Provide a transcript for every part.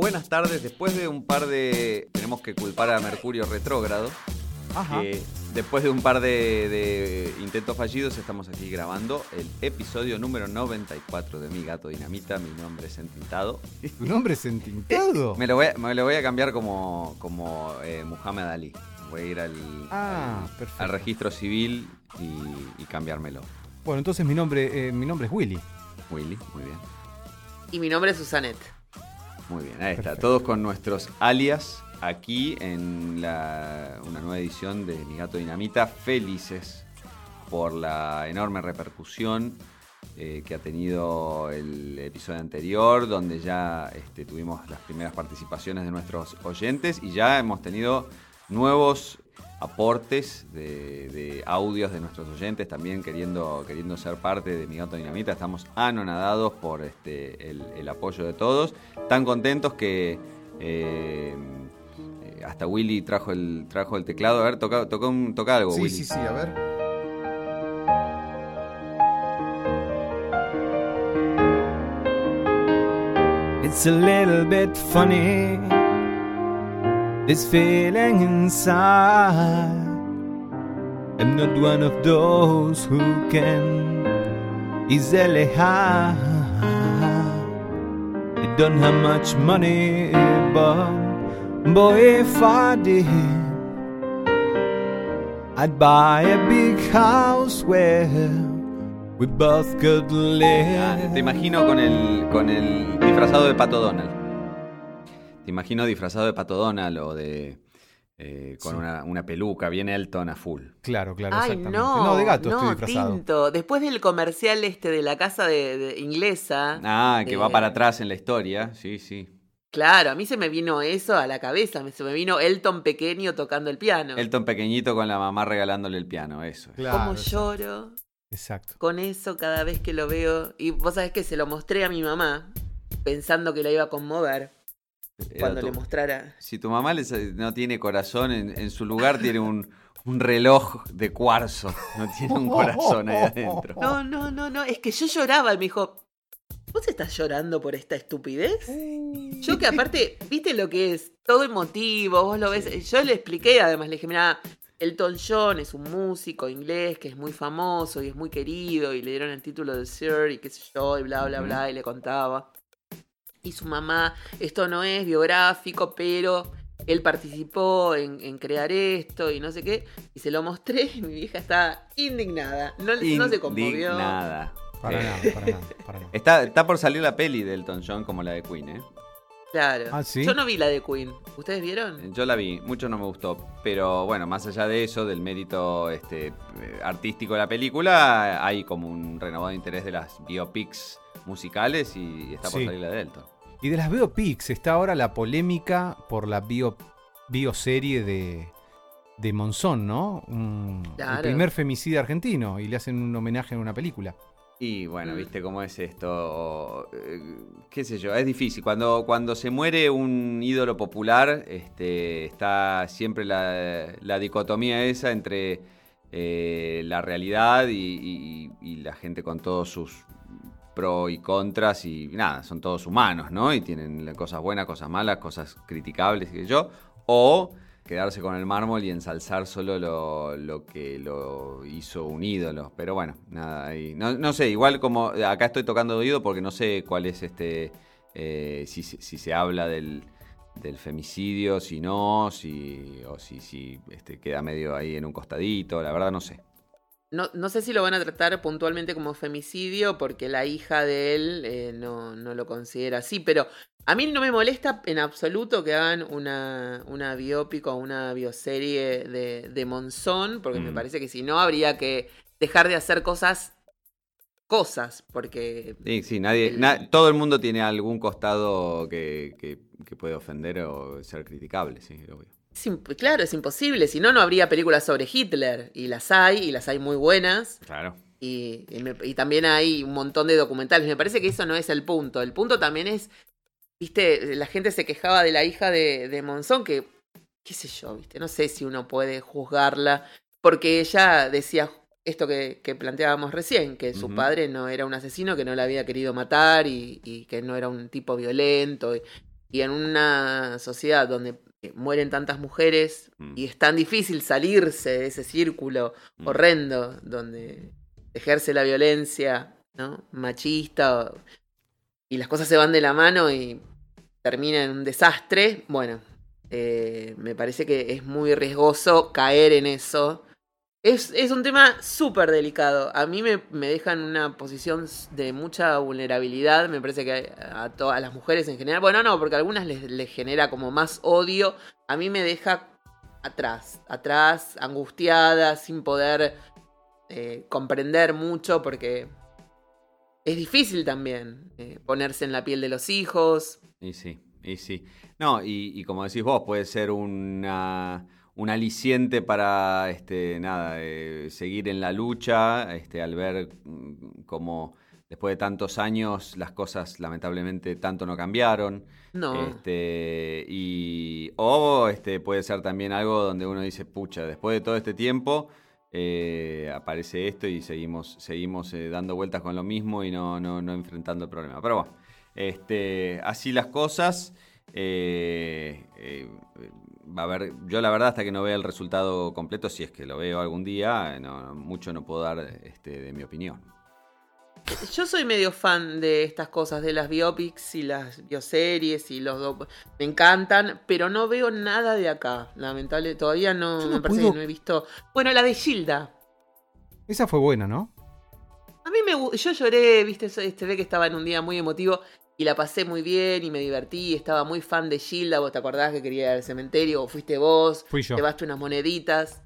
buenas tardes. Después de un par de. Tenemos que culpar a Mercurio retrógrado. Ajá. que después de un par de, de intentos fallidos, estamos aquí grabando el episodio número 94 de Mi Gato Dinamita. Mi nombre es Entintado. ¿Tu nombre es entintado? Me lo voy a, me lo voy a cambiar como, como eh, Muhammad Ali. Voy a ir al, Ah, al- perfecto. al registro civil y, y cambiármelo. Bueno, entonces mi nombre, eh, mi nombre es Willy. Willy, muy bien. Y mi nombre es Susanet. Muy bien, ahí está. Perfecto. Todos con nuestros alias aquí en la- una nueva edición de Mi Gato Dinamita. Felices por la enorme repercusión eh, que ha tenido el episodio anterior, donde ya este, tuvimos las primeras participaciones de nuestros oyentes y ya hemos tenido nuevos aportes de, de audios de nuestros oyentes también queriendo, queriendo ser parte de Mi Gato Dinamita. Estamos anonadados por este, el, el apoyo de todos, tan contentos que eh, hasta Willy trajo el, trajo el teclado. A ver, toca, toca, un- toca algo, Sí, Willy. sí, sí, a ver. It's a little bit funny, this feeling inside. I'm not one of those who can easily hide. I don't have much money, but boy, if I did, I'd buy a big house where we both could live. te imagino con el, con el disfrazado de Pato Donald. Te imagino disfrazado de Pato Donald o de. eh, con Sí. una, una peluca bien Elton a full. Claro, claro, Ay, exactamente. no. de gato no, estoy disfrazado. Tinto. Después del comercial este de la casa de, de inglesa. Ah, que va Eh. para atrás en la historia. Sí, sí. Claro, a mí se me vino eso a la cabeza. me- Se me vino Elton pequeño tocando el piano. Elton pequeñito con la mamá regalándole el piano, eso. es. Claro, Como exacto. lloro Exacto. con eso cada vez que lo veo. Y vos sabés que se lo mostré a mi mamá, pensando que la iba a conmover cuando tu- le mostrara. Si tu mamá les- no tiene corazón, en, en su lugar tiene un, un reloj de cuarzo. No tiene un corazón ahí adentro. No, no, no, no. Es que yo lloraba y me dijo, ¿vos estás llorando por esta estupidez? Yo que aparte, viste lo que es, todo emotivo, vos lo ves. Yo le expliqué, además, le dije, mira, Elton John es un músico inglés que es muy famoso y es muy querido y le dieron el título de Sir y qué sé yo, y bla, bla, bla, y le contaba. Y su mamá, esto no es biográfico, pero él participó en, en crear esto y no sé qué. Y se lo mostré y mi vieja está indignada. No, no se conmovió. Indignada. Para Eh, nada, para nada, para nada. Está, está por salir la peli de Elton John como la de Queen, ¿eh? Claro. Ah, ¿sí? Yo no vi la de Queen. ¿Ustedes vieron? Yo la vi, mucho no me gustó, pero bueno, más allá de eso, del mérito este, eh, artístico de la película, hay como un renovado interés de las biopics musicales y está por Sí. salir la de Elton. Y de las biopics está ahora la polémica por la bio, bioserie de, de Monzón, ¿no? Un- El primer femicida argentino y le hacen un homenaje en una película. Y bueno, Mm. viste cómo es esto, eh, qué sé yo, es difícil. Cuando, cuando se muere un ídolo popular, este, está siempre la, la dicotomía esa entre eh, la realidad y, y- y la gente con todos sus pro y contras y nada, son todos humanos, ¿no? Y tienen cosas buenas, cosas malas, cosas criticables, sé yo. O quedarse con el mármol y ensalzar solo lo, lo que lo hizo un ídolo. Pero bueno, nada, ahí. No, no sé, igual como acá estoy tocando de oído porque no sé cuál es este. eh, si, si se habla del, del femicidio, si no, si, o si, si este, queda medio ahí en un costadito, la verdad no sé. No, no sé si lo van a tratar puntualmente como femicidio porque la hija de él eh, no, no lo considera así, pero a mí no me molesta en absoluto que hagan una, una biópico o una bioserie de, de Monzón, porque me Mm. parece que si no habría que dejar de hacer cosas, cosas, porque... Sí, sí, nadie, El- na- todo el mundo tiene algún costado que, que- que puede ofender o ser criticable, sí, obvio. Claro, es imposible, si no, no habría películas sobre Hitler, y las hay, y las hay muy buenas. Claro. Y, y me- y también hay un montón de documentales. Me parece que eso no es el punto. El punto también es, viste, la gente se quejaba de la hija de, de Monzón, que, qué sé yo, viste, no sé si uno puede juzgarla, porque ella decía esto que, que planteábamos recién, que su padre no era un asesino, que no la había querido matar y, y que no era un tipo violento. Y, en una sociedad donde mueren tantas mujeres Mm. y es tan difícil salirse de ese círculo Mm. horrendo donde ejerce la violencia ¿no? machista o- y las cosas se van de la mano y termina en un desastre, bueno, eh, me parece que es muy riesgoso caer en eso. Es, es un tema súper delicado. A mí me, me deja en una posición de mucha vulnerabilidad. Me parece que a, todas las mujeres en general. Bueno, no, porque a algunas les, genera como más odio. A mí me deja atrás, atrás, angustiada, sin poder eh, comprender mucho, porque es difícil también eh, ponerse en la piel de los hijos. Y sí, y sí. No, y como decís vos, puede ser una, un aliciente para este, nada, eh, seguir en la lucha, este, al ver mm, cómo después de tantos años las cosas lamentablemente tanto no cambiaron. No. Este, y, o este, puede ser también algo donde uno dice, pucha, después de todo este tiempo eh, aparece esto y seguimos, seguimos eh, dando vueltas con lo mismo y no, no, no enfrentando el problema. Pero bueno, este, así las cosas. eh, eh, va a haber, yo la verdad hasta que no vea el resultado completo, si es que lo veo algún día, no, mucho no puedo dar este, de mi opinión. Yo soy medio fan de estas cosas, de las biopics y las bioseries y los Me encantan, pero no veo nada de acá. Lamentable, todavía no, Yo me no parece puedo- que no he visto. Bueno, la de Gilda. Esa fue buena, ¿no? A mí me yo lloré, viste, este, ve que estaba en un día muy emotivo y la pasé muy bien y me divertí. Estaba muy fan de Gilda. ¿Vos te acordás que quería ir al cementerio? ¿O fuiste vos? Fui yo. Llevaste unas moneditas.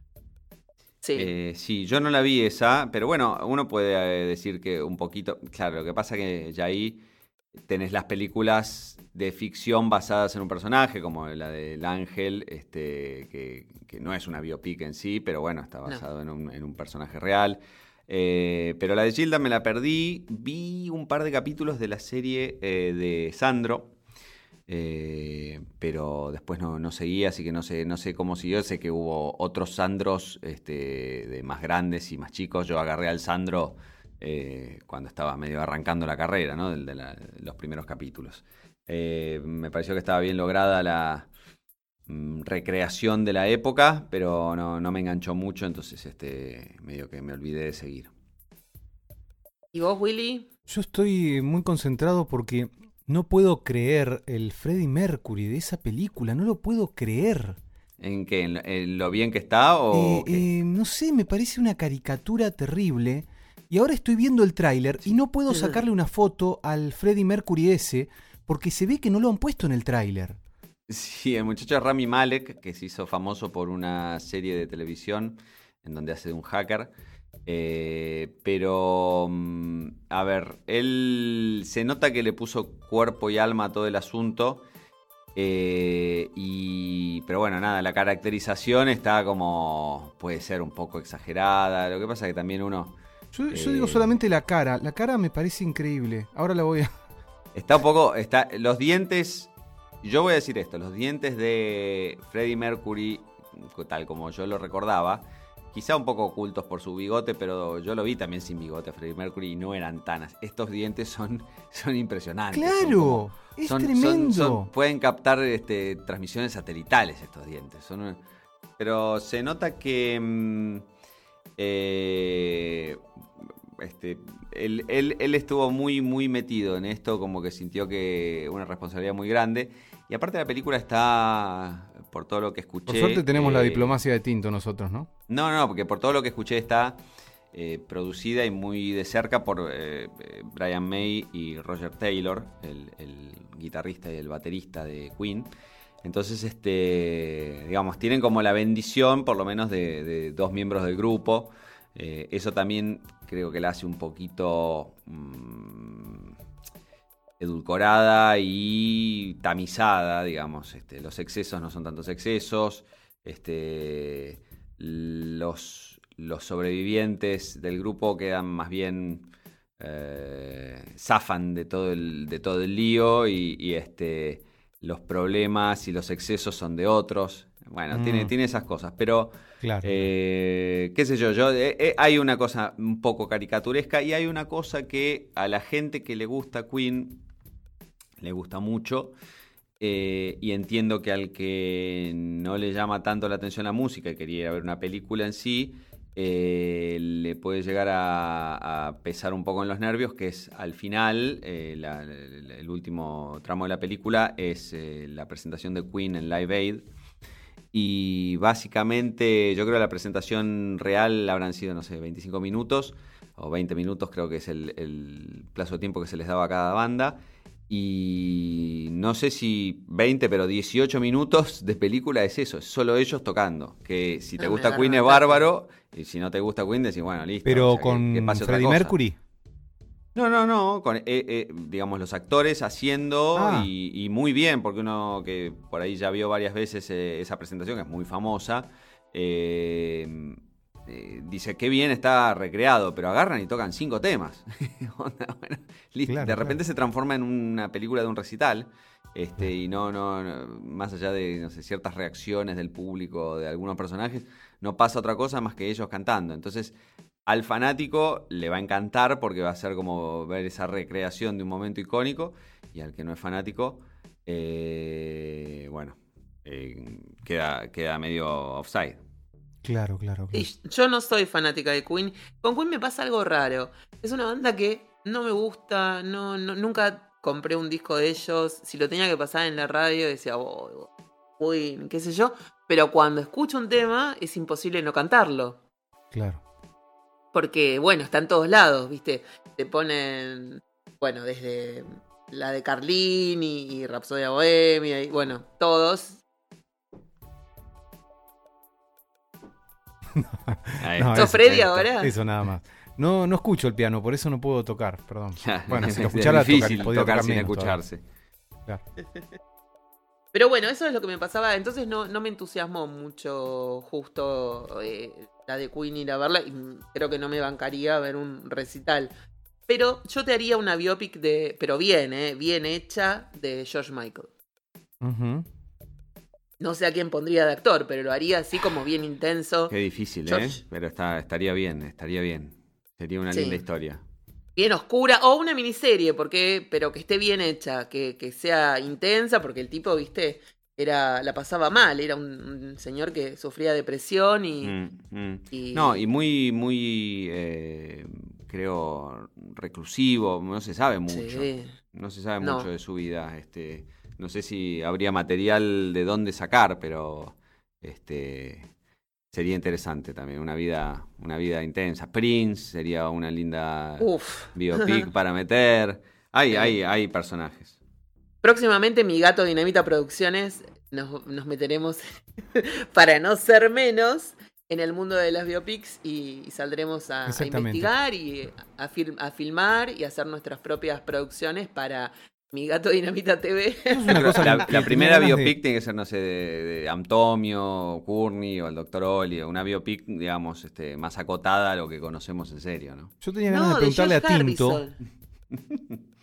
Sí. Eh, sí, yo no la vi esa, pero bueno, uno puede eh, decir que un poquito, claro, lo que pasa que ya ahí tenés las películas de ficción basadas en un personaje, como la del Ángel, este, que, que no es una biopic en sí, pero bueno, está No. basado en, un, en un personaje real. Eh, pero la de Gilda me la perdí, vi un par de capítulos de la serie eh, de Sandro, eh, pero después no, no seguí, así que no sé, no sé cómo siguió. Sé que hubo otros Sandros este, de más grandes y más chicos. Yo agarré al Sandro cuando estaba medio arrancando la carrera, ¿no? De la- los primeros capítulos. Me pareció que estaba bien lograda la recreación de la época, pero no, no me enganchó mucho, entonces este, medio que me olvidé de seguir. ¿Y vos, Willy? Yo estoy muy concentrado porque no puedo creer el Freddie Mercury de esa película, no lo puedo creer. ¿En qué? ¿En, lo- en lo bien que está o Eh, qué? eh, no sé, me parece una caricatura terrible. Y ahora estoy viendo el tráiler y no puedo sacarle una foto al Freddie Mercury ese porque se ve que no lo han puesto en el tráiler. Sí, el muchacho Rami Malek, que se hizo famoso por una serie de televisión en donde hace de un hacker. Eh, pero, mm, a ver, él se nota que le puso cuerpo y alma a todo el asunto. eh, y, pero bueno, nada, la caracterización está como, puede ser un poco exagerada. Lo que pasa es que también uno Yo, yo Eh. digo solamente la cara, la cara me parece increíble. Ahora la voy a... Está un poco. Está, los dientes. Yo voy a decir esto: los dientes de Freddie Mercury, tal como yo lo recordaba, quizá un poco ocultos por su bigote, pero yo lo vi también sin bigote a Freddie Mercury y no eran tan. as- Estos dientes son, son impresionantes. ¡Claro! es son- tremendo. son- pueden captar este, transmisiones satelitales estos dientes. Son, pero se nota que. mm, eh, este, él, él- él estuvo muy, muy metido en esto, como que sintió que una responsabilidad muy grande. Y aparte la película está, por todo lo que escuché... Por suerte tenemos la eh, diplomacia de tinto nosotros, ¿no? No, no, porque por todo lo que escuché está eh, producida y muy de cerca por eh, Brian May y Roger Taylor, el, el guitarrista y el baterista de Queen. Entonces, este, digamos, tienen como la bendición, por lo menos, de, de dos miembros del grupo. Eso también creo que la hace un poquito mm, edulcorada y tamizada, digamos. Este, los excesos no son tantos excesos. Este, los, sobrevivientes del grupo quedan más bien eh, zafan de todo el, de todo el lío y, y, este, los problemas y los excesos son de otros. Bueno, Mm. tiene, tiene esas cosas, pero Claro. eh, qué sé yo, yo eh, eh, hay una cosa un poco caricaturesca y hay una cosa que a la gente que le gusta Queen le gusta mucho. Eh, y entiendo que al que no le llama tanto la atención la música y quería ver una película en sí, eh, le puede llegar a, a, pesar un poco en los nervios, que es al final, eh, la, el, el último tramo de la película es eh, la presentación de Queen en Live Aid. Y básicamente, yo creo que la presentación real habrán sido, no sé, 25 minutos o 20 minutos, creo que es el, el plazo de tiempo que se les daba a cada banda y no sé si 20, pero 18 minutos de película es eso, es solo ellos tocando. Que si te No, me gusta Queen es bárbaro, y si no te gusta Queen decís, bueno, listo. Pero o sea, que- con que pase otra Freddie cosa. Mercury. No, no, no, con, eh, eh, digamos, los actores haciendo Ah. y, y muy bien, porque uno que por ahí ya vio varias veces eh, esa presentación, que es muy famosa, eh, eh, dice, qué bien está recreado, pero agarran y tocan cinco temas. Bueno, listo. Claro, de repente claro. se transforma en una película de un recital. Este, y no, no, no, más allá de no sé, ciertas reacciones del público, de algunos personajes, no pasa otra cosa más que ellos cantando. Entonces, al fanático le va a encantar porque va a ser como ver esa recreación de un momento icónico. Y al que no es fanático, eh, bueno, eh, queda, queda medio offside. Claro, claro. claro. Y yo no soy fanática de Queen. Con Queen me pasa algo raro. Es una banda que no me gusta, no, no- nunca compré un disco de ellos. Si lo tenía que pasar en la radio, decía, oh, Queen, qué sé yo. Pero cuando escucho un tema, es imposible no cantarlo. Claro. Porque, bueno, está en todos lados, ¿viste? Te ponen, bueno, desde la de Carlini y Rapsodia Bohemia, y bueno, todos. No, está. ¿Sos eso- Freddy ahora? Eso nada más. No, no escucho el piano, por eso no puedo tocar, perdón. Bueno, si lo es escuchara, difícil tocar- podría tocar, tocar sin escucharse. Claro. Pero bueno, eso es lo que me pasaba. Entonces no, no me entusiasmó mucho justo eh, la de Queen ir a verla. Y creo que no me bancaría ver un recital. Pero yo te haría una biopic de. Pero bien, ¿eh? Bien hecha de George Michael. No sé a quién pondría de actor, pero lo haría así como bien intenso. Qué difícil, ¿eh? Pero está, estaría bien, estaría bien. Sería una Sí. linda historia. Bien oscura. O una miniserie, porque, pero que esté bien hecha. Que, que sea intensa, porque el tipo, viste, era, la pasaba mal. Era un, un señor que sufría depresión y. Mm, mm. y- No, y muy, muy, eh, creo, reclusivo, no se sabe mucho. Sí. No se sabe No. mucho de su vida. Este, no sé si habría material de dónde sacar, pero este sería interesante también. Una vida, una vida intensa. Prince sería una linda Uf. biopic para meter. Hay, Sí. hay, hay personajes. Próximamente mi gato Dinamita Producciones nos, nos meteremos para no ser menos en el mundo de las biopics y, y saldremos a, investigar y a, fil- a filmar y hacer nuestras propias producciones para mi gato Dinamita TV. Es una cosa la, primera de- biopic tiene que ser, no sé, de, de Antomio, Courtney o el Dr. Oli, una biopic, digamos, este, más acotada a lo que conocemos en serio, ¿no? Yo tenía ganas no, de preguntarle a Tinto.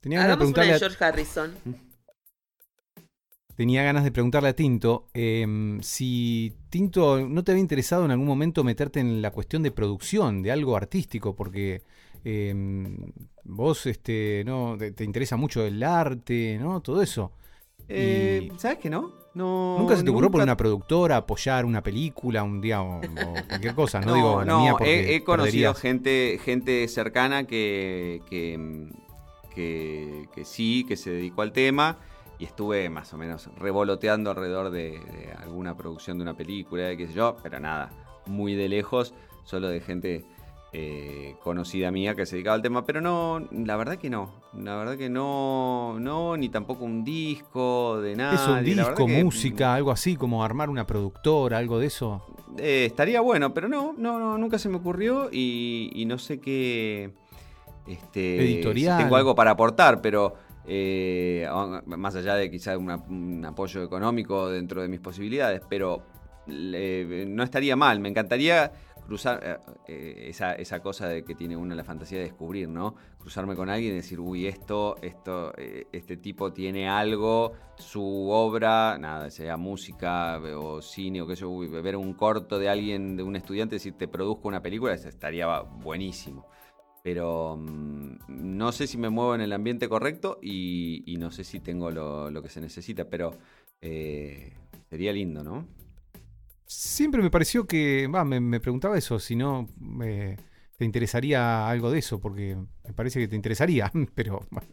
Tenía ganas, de una preguntarle de a, George Harrison. tenía ganas de preguntarle a Tinto em, si Tinto no te había interesado en algún momento meterte en la cuestión de producción, de algo artístico, porque em, vos este, no te, te interesa mucho el arte, ¿no? Todo eso. Eh, Y- ¿Sabes que no? no? ¿Nunca se te ocurrió por una productora apoyar una película un día o, o cualquier cosa? No, No, digo la no, mía he, conocido perderías. gente, gente cercana que, que, que, que sí, que se dedicó al tema y estuve más o menos revoloteando alrededor de, de alguna producción de una película, qué sé yo, pero nada, muy de lejos, solo de gente eh, conocida mía que se dedicaba al tema, pero no, la verdad que no, la verdad que no, no, ni tampoco un disco de nada. Eso, un disco, música, algo así, como armar una productora, algo de eso. Eh, estaría bueno, pero no, no, no, nunca se me ocurrió y, y no sé qué. Este, Editorial. si tengo algo para aportar, pero eh, más allá de quizá una- un apoyo económico dentro de mis posibilidades, pero no estaría mal. Me encantaría cruzar eh, eh, esa, esa cosa de que tiene uno la fantasía de descubrir, ¿no? Cruzarme con alguien y decir, uy, esto, esto, eh, este tipo tiene algo, su obra, nada, sea música o cine o qué sé yo, uy, ver un corto de alguien, de un estudiante, decir, te produzco una película, estaría buenísimo. Pero mm, no sé si me muevo en el ambiente correcto y, y no sé si tengo lo, lo que se necesita, pero eh, sería lindo, ¿no? Siempre me pareció que, va, me, me preguntaba eso, si no eh, te interesaría algo de eso, porque me parece que te interesaría, pero bueno,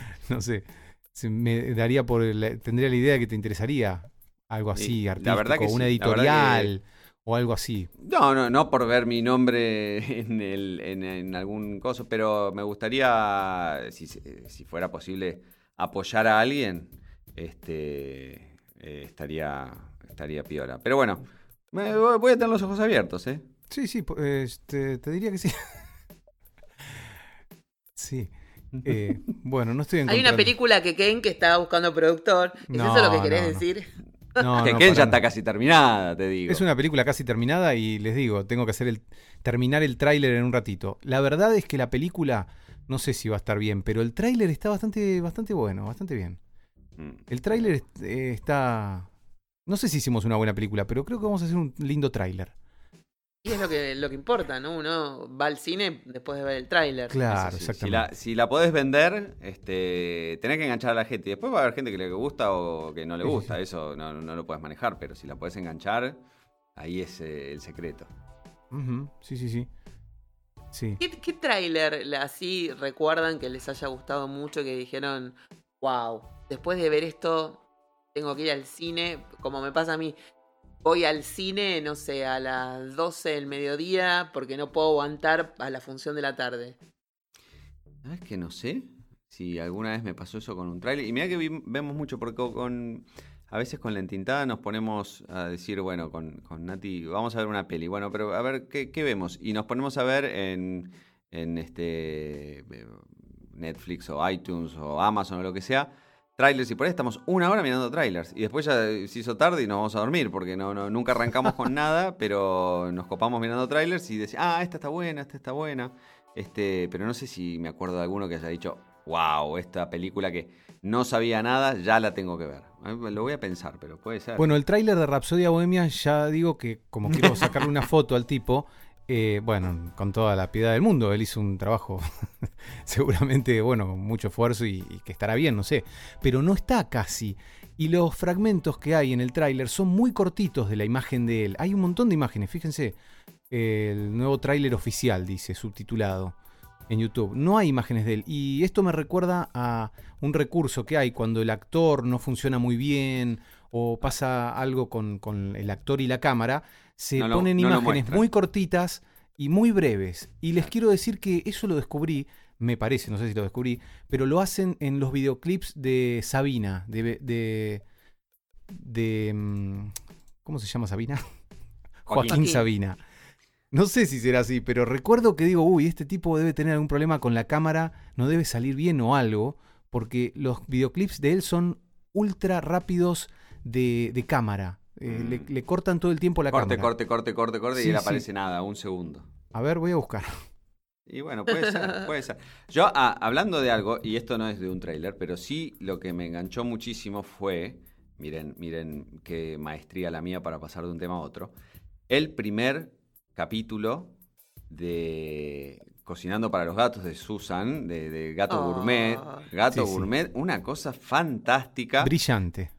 no sé, me daría por, la- tendría la idea de que te interesaría algo así, Sí, la artístico, verdad que una sí, la verdad editorial o algo así. No, no, no por ver mi nombre en, el, en, en algún coso, pero me gustaría, si, se- si fuera posible, apoyar a alguien, este, eh, estaría, estaría piola. Pero bueno, me- voy a tener los ojos abiertos, ¿eh? Sí, sí, este, te diría que sí. sí. eh, bueno, no estoy en Hay una película que Ken que estaba buscando productor. ¿Es No, eso lo que querés no, no. decir? No, que no, Ken ya está casi terminada, te digo. Es una película casi terminada y les digo, tengo que hacer el terminar el tráiler en un ratito. La verdad es que la película no sé si va a estar bien, pero el tráiler está bastante bastante bueno, bastante bien. Mm. El tráiler eh, está no sé si hicimos una buena película, pero creo que vamos a hacer un lindo tráiler. Y es lo que, lo que importa, ¿no? Uno va al cine después de ver el tráiler. Claro, sí, Si exactamente. la, si la podés vender, este, tenés que enganchar a la gente. Y después va a haber gente que le gusta o que no le Sí, sí, gusta. Eso no, no lo puedes manejar, pero si la podés enganchar, ahí es eh, el secreto. Sí, sí, sí. Sí. ¿Qué, qué tráiler así recuerdan que les haya gustado mucho que dijeron, wow, después de ver esto tengo que ir al cine, como me pasa a mí, voy al cine, no sé, a las 12 del mediodía porque no puedo aguantar a la función de la tarde. ¿Sabes que no sé? Si alguna vez me pasó eso con un tráiler. Y mira que vemos mucho, porque con, con- a veces con la entintada nos ponemos a decir, bueno, con, con Nati, vamos a ver una peli. Bueno, pero a ver, ¿qué, qué vemos? Y nos ponemos a ver en, en este eh, Netflix o iTunes o Amazon o lo que sea. Trailers y por ahí estamos una hora mirando trailers y después ya se hizo tarde y nos vamos a dormir porque no, no- nunca arrancamos con nada, pero nos copamos mirando trailers y decimos, ah, esta está buena, esta está buena. Este, pero no sé si me acuerdo de alguno que haya dicho, wow, esta película que no sabía nada, ya la tengo que ver. Eh, Lo voy a pensar, pero puede ser. Bueno, el tráiler de Rapsodia Bohemia, ya digo que como quiero sacarle una foto al tipo, eh, bueno, con toda la piedad del mundo, él hizo un trabajo seguramente, bueno, mucho esfuerzo y, que estará bien, no sé, pero no está casi. Y los fragmentos que hay en el tráiler son muy cortitos de la imagen de él. Hay un montón de imágenes, fíjense, el nuevo tráiler oficial, dice, subtitulado en YouTube. No hay imágenes de él. Y esto me recuerda a un recurso que hay cuando el actor no funciona muy bien o pasa algo con el actor y la cámara. Se No lo- ponen no imágenes muy cortitas y muy breves. Y les quiero decir que eso lo descubrí, me parece, no sé si lo descubrí, pero lo hacen en los videoclips de Sabina, de... de, de, mm, ¿Cómo se llama Sabina? Joaquín. Joaquín Sabina. No sé si será así, pero recuerdo que digo, uy, este tipo debe tener algún problema con la cámara, no debe salir bien o algo, porque los videoclips de él son ultra rápidos de, de cámara. Eh, Mm. le, le cortan todo el tiempo la corte, cámara. corte, corte, corte, corte Sí, y él sí. aparece nada, un segundo. A ver, voy a buscar. Y bueno, puede ser, puede ser. Yo, ah, hablando de algo, y esto no es de un tráiler, pero sí lo que me enganchó muchísimo fue, miren, miren qué maestría la mía para pasar de un tema a otro, el primer capítulo de Cocinando para los Gatos de Susan, de, de Gato Ah. Gourmet. Gato Sí, sí. Gourmet, una cosa fantástica Brillante.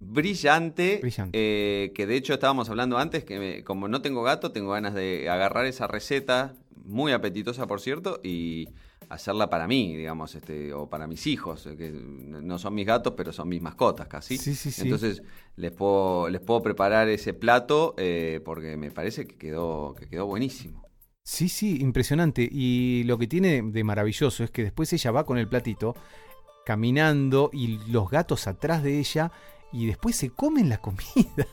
Brillante, Brillante. eh, que de hecho estábamos hablando antes, que me- como no tengo gato, tengo ganas de agarrar esa receta, muy apetitosa por cierto, y hacerla para mí, digamos, este, o para mis hijos, eh, que no son mis gatos, pero son mis mascotas casi. Sí, sí, sí. Entonces les puedo, les puedo preparar ese plato eh, porque me parece que quedó, que quedó buenísimo. Sí, sí, impresionante. Y lo que tiene de maravilloso es que después ella va con el platito caminando y los gatos atrás de ella y después se comen la comida.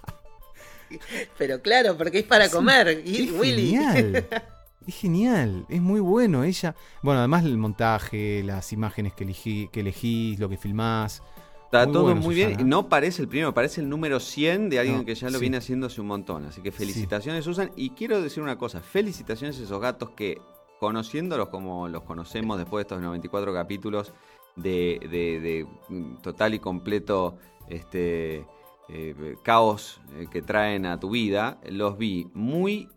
Pero claro, porque es para Sí, comer. Y Es Willy. genial. Es genial, es muy bueno ella. Bueno, además el montaje, las imágenes que elegí, que elegís, lo que filmás. Está Muy todo bueno, muy bien. No parece el primero, parece el número 100 de alguien No, que ya lo sí. viene haciendo hace un montón. Así que felicitaciones, Susan. Y quiero decir una cosa: felicitaciones a esos gatos que, conociéndolos como los conocemos después de estos 94 capítulos de, de- de, mm, total y completo este, eh, caos eh, que traen a tu vida, los vi muy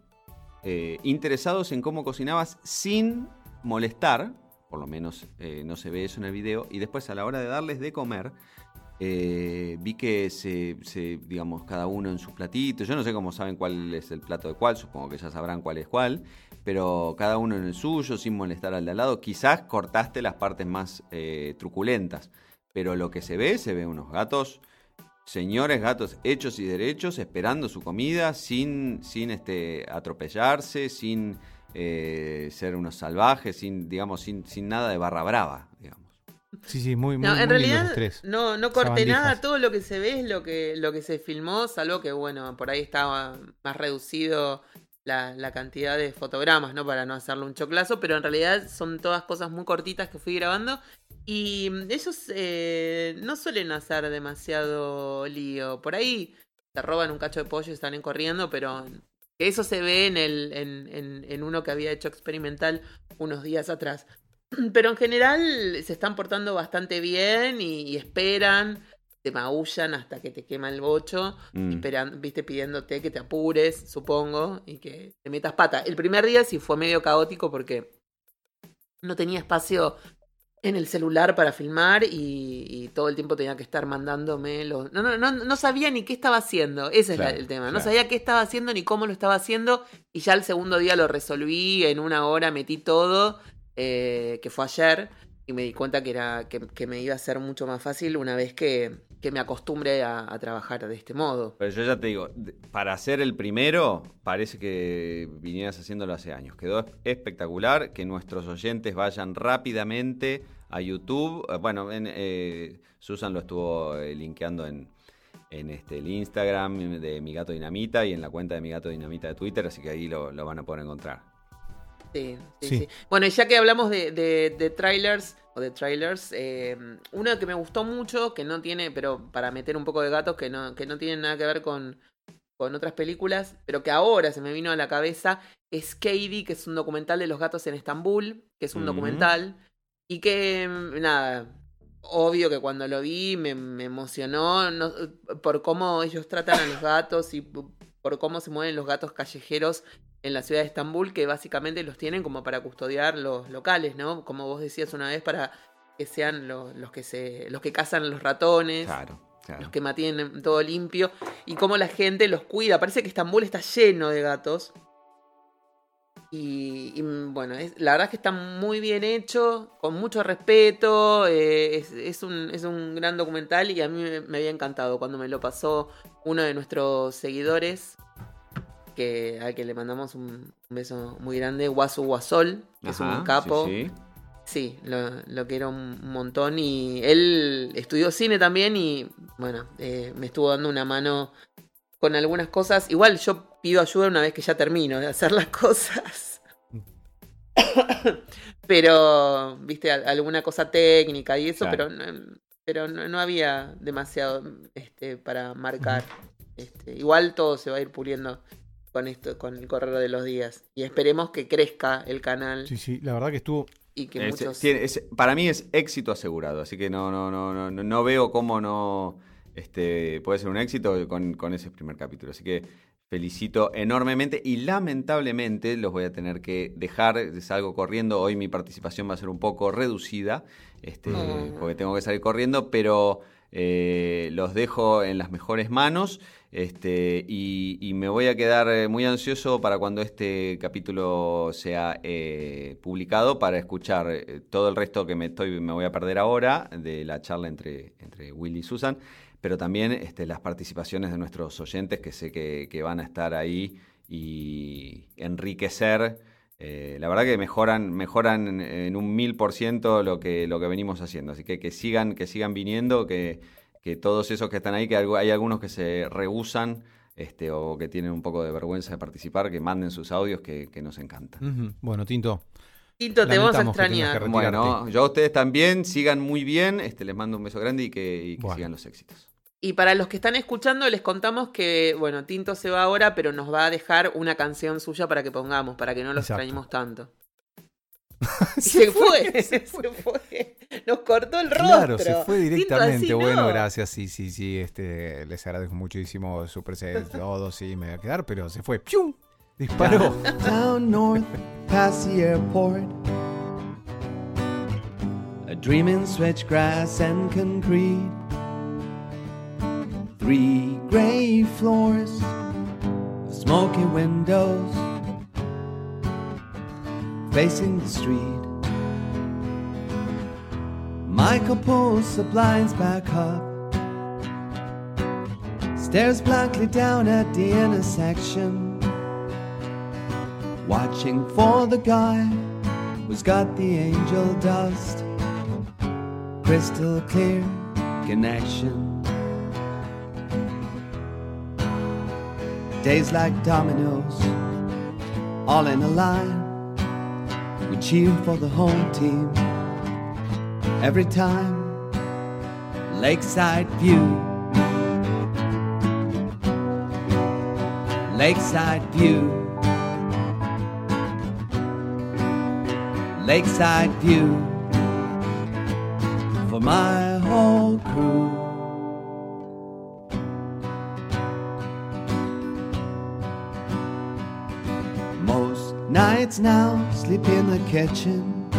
eh, interesados en cómo cocinabas sin molestar, por lo menos no se ve eso en el video, y después a la hora de darles de comer, vi que se, digamos, cada uno en su platito. Yo no sé cómo saben cuál es el plato de cuál, supongo que ya sabrán cuál es cuál, pero cada uno en el suyo, sin molestar al de al lado. Quizás cortaste las partes más truculentas, pero lo que se ve, se ve unos gatos, señores gatos hechos y derechos, esperando su comida, sin, sin este, atropellarse, sin eh, ser unos salvajes, sin, digamos, sin, sin nada de barra brava, digamos. Sí, sí, muy, muy No, en muy realidad no, no corté Sabandijas. nada, todo lo que se ve es lo que, lo que se filmó, salvo que bueno, por ahí estaba más reducido la, la cantidad de fotogramas, ¿no? Para no hacerle un choclazo, pero en realidad son todas cosas muy cortitas que fui grabando. Y mm, ellos eh, no suelen hacer demasiado lío. Por ahí te roban un cacho de pollo y salen corriendo, pero eso se ve en, el, en, en, en uno que había hecho experimental unos días atrás. Pero en general se están portando bastante bien y, y esperan, te maullan hasta que te quema el bocho, Mm. esperan, viste, pidiéndote que te apures, supongo, y que te metas pata. El primer día sí fue medio caótico porque no tenía espacio en el celular para filmar y, y todo el tiempo tenía que estar mandándome los... No, no, no, no sabía ni qué estaba haciendo, ese es la- el tema, no sabía qué estaba haciendo ni cómo lo estaba haciendo y ya el segundo día lo resolví, en una hora metí todo, eh, que fue ayer, y me di cuenta que, era, que, que me iba a ser mucho más fácil una vez que, que me acostumbre a, trabajar de este modo. Pero yo ya te digo, para hacer el primero, parece que vinieras haciéndolo hace años. Quedó espectacular. Que nuestros oyentes vayan rápidamente a YouTube. Eh, Bueno, en, eh, Susan lo estuvo eh, linkeando en, en este, el Instagram de Mi Gato Dinamita y en la cuenta de Mi Gato Dinamita de Twitter, así que ahí lo, lo van a poder encontrar. Sí, sí, Sí. sí. Bueno, y ya que hablamos de, de, de trailers o de trailers, eh, uno que me gustó mucho, que no tiene, pero para meter un poco de gatos, que no, que no tiene nada que ver con, con otras películas, pero que ahora se me vino a la cabeza, es Katie, que es un documental de los gatos en Estambul, que es un Mm. documental, y que, mm, nada, obvio que cuando lo vi me, me emocionó no- por cómo ellos tratan a los gatos y por cómo se mueven los gatos callejeros en la ciudad de Estambul, que básicamente los tienen como para custodiar los locales, ¿no? Como vos decías una vez, para que sean los, los que se, los que cazan los ratones, Claro, claro. los que mantienen todo limpio, y cómo la gente los cuida. Parece que Estambul está lleno de gatos. Y, y, bueno, es- la verdad es que está muy bien hecho, con mucho respeto, eh, es, es un, es un gran documental y a mí me, me había encantado cuando me lo pasó uno de nuestros seguidores, que, al que le mandamos un, un beso muy grande, Guasu Guasol, que es un capo. sí, sí. Sí, lo, lo quiero un montón y él estudió cine también y bueno, eh, me estuvo dando una mano con algunas cosas. Igual yo pido ayuda una vez que ya termino de hacer las cosas. pero, viste, al- alguna cosa técnica y eso, Claro. pero, no, pero no, no había demasiado este, para marcar. Este, igual todo se va a ir puliendo con esto, con el correr de los días. Y esperemos que crezca el canal Sí, sí, la verdad que estuvo. y que Es- muchos... tiene- es- para mí es éxito asegurado, así que no, no, no, no, no- no veo cómo no este, puede ser un éxito con, con ese primer capítulo. Así que felicito enormemente y lamentablemente los voy a tener que dejar, salgo corriendo, hoy mi participación va a ser un poco reducida, este, porque tengo que salir corriendo, pero eh, los dejo en las mejores manos. Este, y, me voy a quedar eh, muy ansioso para cuando este capítulo sea eh, publicado para escuchar eh, todo el resto que me, estoy, me voy a perder ahora de la charla entre, entre Willy y Susan, pero también este, las participaciones de nuestros oyentes que sé que, van a estar ahí y enriquecer. eh, la verdad que mejoran, mejoran en, un mil por ciento lo que, lo que venimos haciendo. Así que que sigan, que sigan viniendo, que, que todos esos que están ahí, que hay algunos que se rehusan este, o que tienen un poco de vergüenza de participar, que manden sus audios que, que nos encantan. Bueno, Tinto. Tinto, te vamos a extrañar. que Bueno, yo a ustedes también, sigan muy bien, este, les mando un beso grande y que, y que Bueno. sigan los éxitos. Y para los que están escuchando, les contamos que, bueno, Tinto se va ahora, pero nos va a dejar una canción suya para que pongamos, para que no lo Exacto. extrañemos tanto. Y se, fue, se fue. Nos cortó el rostro. Claro, se fue directamente. bueno, no. gracias. Sí, sí, sí. Este, les agradezco muchísimo su presencia. Todo, sí, me voy a quedar, pero se fue. ¡Pium! Disparó. Down north, past the airport, A dream in switchgrass and concrete. Three gray floors, smoky windows facing the street. Michael pulls the blinds back up, stares blankly down at the intersection, watching for the guy who's got the angel dust. Crystal clear connection. Days like dominoes, all in a line. We cheer for the home team every time. Lakeside view. Lakeside view. Lakeside view for my whole crew. Nights now sleep in the kitchen.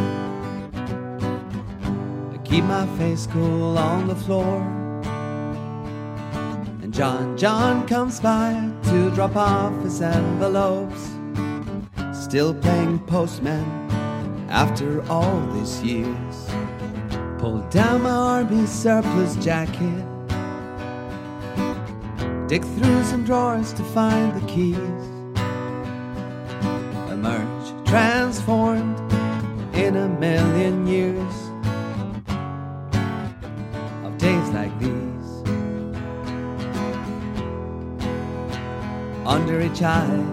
I keep my face cool on the floor. And John John comes by to drop off his envelopes. Still playing postman after all these years. Pull down my army surplus jacket. Dig through some drawers to find the keys. Transformed in a million years of days like these. Under each eye,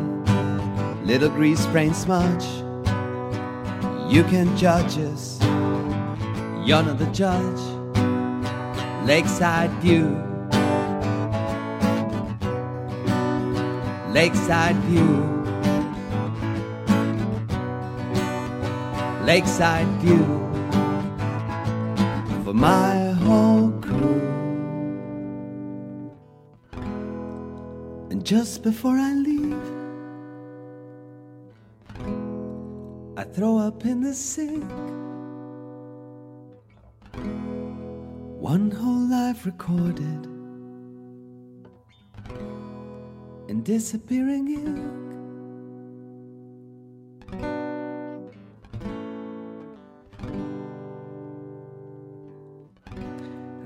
little grease sprain smudge. You can judge us, you're not the judge. Lakeside view. Lakeside view. Lakeside view for my whole crew. And just before I leave, I throw up in the sink. One whole life recorded in disappearing ink.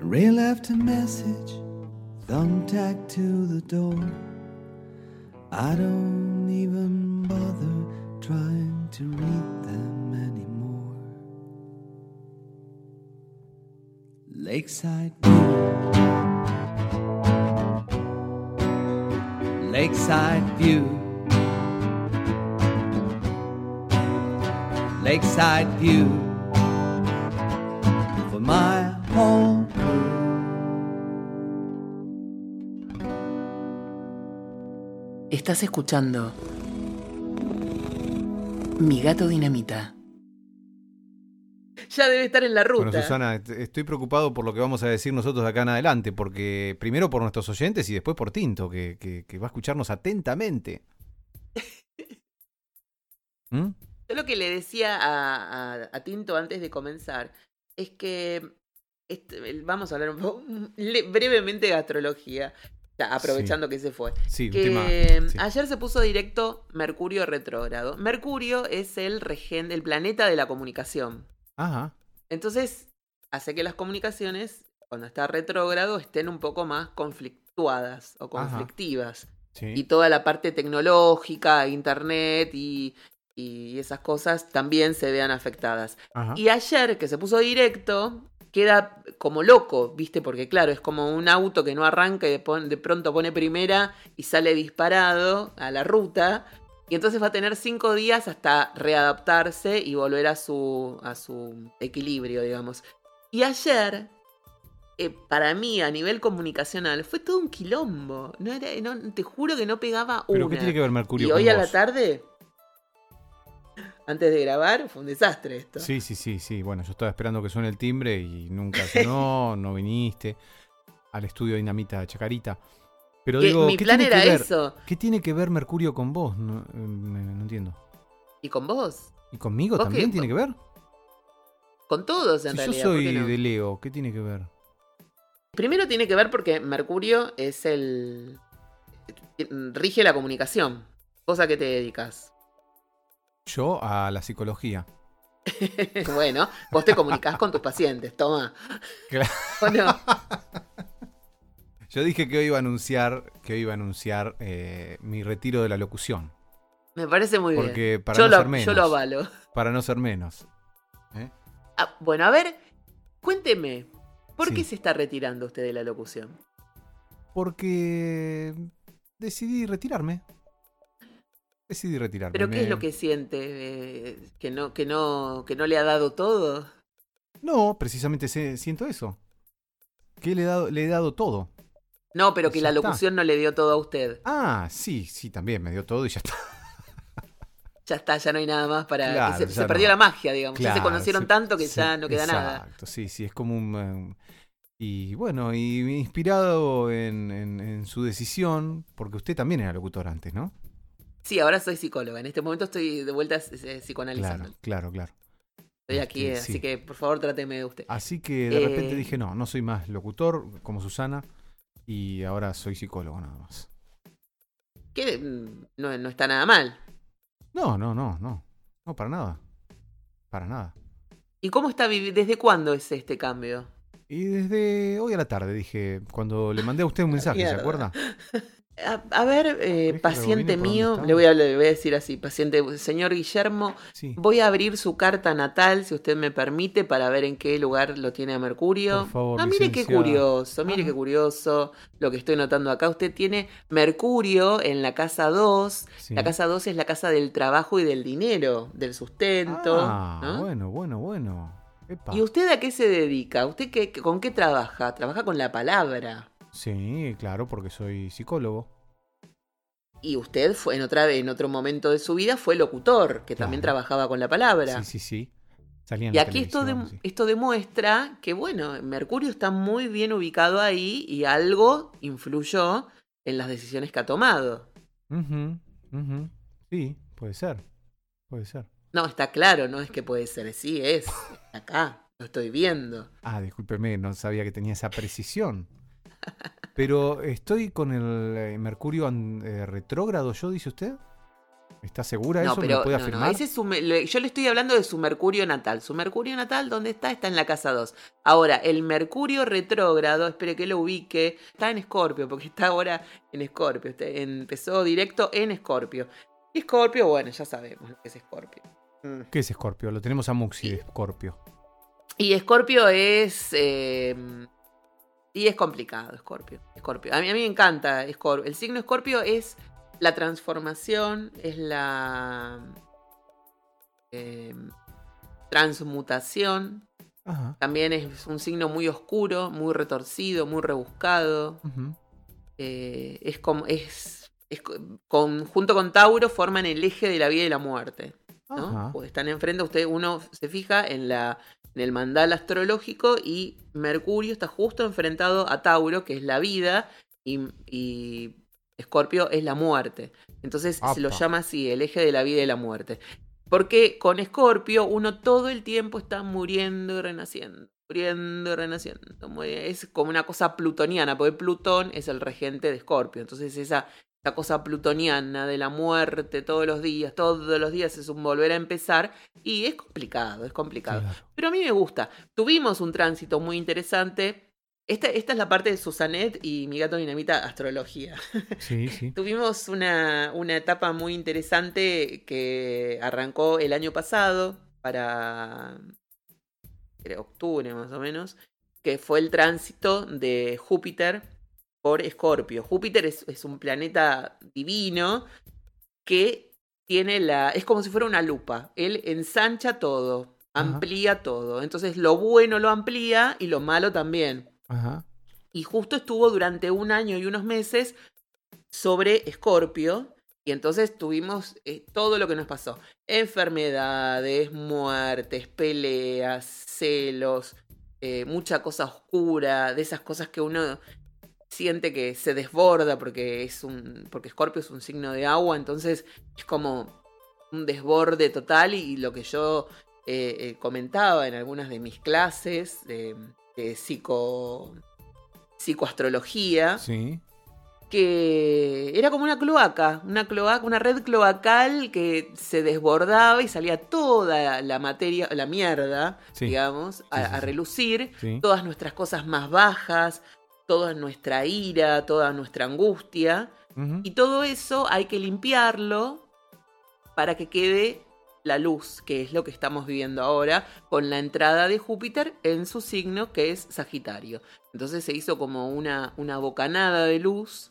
Ray left a message, thumbtack to the door. I don't even bother trying to read them anymore. Lakeside view. Lakeside view. Lakeside view Estás escuchando Mi gato dinamita. Ya debe estar en la ruta. Bueno, Susana, estoy preocupado por lo que vamos a decir nosotros de acá en adelante, porque primero por nuestros oyentes y después por Tinto, que, que- que va a escucharnos atentamente. ¿Mm? Yo lo que le decía a, a- a Tinto antes de comenzar es que este, vamos a hablar un poco, brevemente de astrología, aprovechando que se fue. Sí, Que tema. sí. ayer se puso directo Mercurio retrógrado. Mercurio es el regen, el planeta de la comunicación. Ajá. Entonces, hace que las comunicaciones, cuando está retrógrado, estén un poco más conflictuadas o conflictivas. Sí. Y toda la parte tecnológica, internet y, y esas cosas también se vean afectadas. Ajá. Y ayer, que se puso directo, queda como loco, ¿viste? Porque claro, es como un auto que no arranca y de, pronto pone primera y sale disparado a la ruta. Y entonces va a tener cinco días hasta readaptarse y volver a su, a su equilibrio, digamos. Y ayer, eh, para mí, a nivel comunicacional, fue todo un quilombo. No era, no- te juro que no pegaba ¿Pero una. qué tiene que ver Mercurio y con hoy a la tarde, antes de grabar, fue un desastre esto. Sí, sí, sí, sí. Bueno, yo estaba esperando que suene el timbre y nunca sonó, no viniste al estudio Dinamita Chacarita. Pero Que digo, mi ¿qué plan tiene era que ver? eso. ¿Qué tiene que ver Mercurio con vos? No, eh, no entiendo. ¿Y con vos? ¿Y conmigo ¿Vos también qué? tiene que ver? Con todos, en Si yo realidad. ¿por soy qué no? de Leo, ¿qué tiene que ver? Primero tiene que ver porque Mercurio es el. rige la comunicación. Cosa que te dedicas. Yo a la psicología. bueno, vos te comunicás con tus pacientes, toma. Claro. Yo dije que hoy iba a anunciar, que hoy iba a anunciar eh, mi retiro de la locución. Me parece muy Porque bien. para yo, no lo, ser menos. yo lo avalo. Para no ser menos. ¿eh? Ah, bueno, a ver, cuénteme. ¿Por Sí. qué se está retirando usted de la locución? Porque decidí retirarme. Decidí retirarme. ¿Pero qué Me- es lo que siente? Eh, ¿Que no, que, no, ¿Que no le ha dado todo? No, precisamente se- siento eso. Que le he dado, le he dado todo. No, pero que Ya la está. locución no le dio todo a usted. Ah, sí, sí, también me dio todo y ya está. Ya está, ya no hay nada más para... Claro, se, perdió no. la magia, digamos. ya se Claro, conocieron tanto que ya no queda nada. Exacto, sí, sí, es como un... eh, y bueno, y inspirado en, en- en su decisión, porque usted también era locutor antes, ¿no? Sí, ahora soy psicóloga. En este momento estoy de vuelta eh, psicoanalizando. Claro, claro, claro. Estoy aquí, Este, eh, así sí. que por favor tráteme de usted. Así que de repente Eh, dije, no, no soy más locutor como Susana y ahora soy psicólogo nada más. Que mm, no, no está nada mal. No, no, no, no. No, para nada. Para nada. ¿Y cómo está viviendo? ¿Desde cuándo es este cambio? Y desde hoy a la tarde dije, cuando le mandé a usted un mensaje, ¿se acuerda? A, a ver, eh, paciente mío, le voy, a, le voy a decir así, paciente, señor Guillermo, Sí. voy a abrir su carta natal, si usted me permite, para ver en qué lugar lo tiene a Mercurio. Por favor, ah, mire qué curioso, mire Ah. qué curioso lo que estoy notando acá. Usted tiene Mercurio en la casa 2. sí. La casa 2 es la casa del trabajo y del dinero, del sustento. Ah, ¿no? bueno, bueno, bueno. Epa. ¿Y usted a qué se dedica? ¿Usted qué, con qué trabaja? Trabaja con la palabra. Sí, claro, porque soy psicólogo. Y usted fue en otra en otro momento de su vida fue locutor, que también trabajaba con la palabra. Sí, sí, sí. Salía en Y aquí esto, televisión, de- sí. esto demuestra que, bueno, Mercurio está muy bien ubicado ahí y algo influyó en las decisiones que ha tomado. Ujú, ujú. Sí, puede ser. Puede ser. No, está claro, no es que puede ser, sí es. Acá, lo estoy viendo. Ah, discúlpeme, no sabía que tenía esa precisión. Pero estoy con el eh, Mercurio eh, retrógrado, ¿yo dice usted? ¿Está segura No, eso? ¿Me pero lo puede no, no, afirmar? ese es su me- le- yo le estoy hablando de su Mercurio natal. Su Mercurio natal, ¿dónde está? Está en la casa 2. Ahora, el Mercurio retrógrado, espere que lo ubique, está en Escorpio, porque está ahora en Escorpio. Este- Empezó directo en Escorpio. Y Escorpio, bueno, ya sabemos lo que es Escorpio. Mm. ¿Qué es Escorpio? Lo tenemos a Muxi de Escorpio. Y Escorpio es. eh, y es complicado, Escorpio. Escorpio. A mí, a mí me encanta Escorpio. El signo Escorpio es la transformación, es la. eh, transmutación. Ajá. También es un signo muy oscuro, muy retorcido, muy rebuscado. Eh, es como. Es, es con, junto con Tauro forman el eje de la vida y la muerte. Pues están enfrente, usted uno se fija en la en el mandal astrológico y Mercurio está justo enfrentado a Tauro, que es la vida, y, y Escorpio es la muerte. Entonces se lo llama así, el eje de la vida y la muerte. Porque con Escorpio uno todo el tiempo está muriendo y renaciendo, muriendo y renaciendo. Es como una cosa plutoniana, porque Plutón es el regente de Escorpio. Entonces esa, esa cosa plutoniana de la muerte todos los días, todos los días es un volver a empezar y es complicado, es complicado. Claro. Pero a mí me gusta. Tuvimos un tránsito muy interesante. Esta, esta es la parte de Susanet y mi gato dinamita astrología. Sí, sí. Tuvimos una, una etapa muy interesante que arrancó el año pasado para creo, octubre más o menos, que fue el tránsito de Júpiter por Escorpio. Júpiter es, es un planeta divino que tiene la... es como si fuera una lupa. Él ensancha todo, amplía todo. Entonces lo bueno lo amplía y lo malo también y justo estuvo durante un año y unos meses sobre Escorpio. Y entonces tuvimos eh, todo lo que nos pasó. Enfermedades, muertes, peleas, celos, eh, mucha cosa oscura, de esas cosas que uno siente que se desborda porque es un. porque Escorpio es un signo de agua, entonces es como un desborde total. Y lo que yo eh, eh, comentaba en algunas de mis clases de, de psico, psicoastrología Sí. que era como una cloaca, una cloaca, una red cloacal que se desbordaba y salía toda la materia, la mierda, Sí. digamos, a, relucir, todas nuestras cosas más bajas, toda nuestra ira, toda nuestra angustia, y todo eso hay que limpiarlo para que quede la luz, que es lo que estamos viviendo ahora, con la entrada de Júpiter en su signo, que es Sagitario. Entonces se hizo como una, una bocanada de luz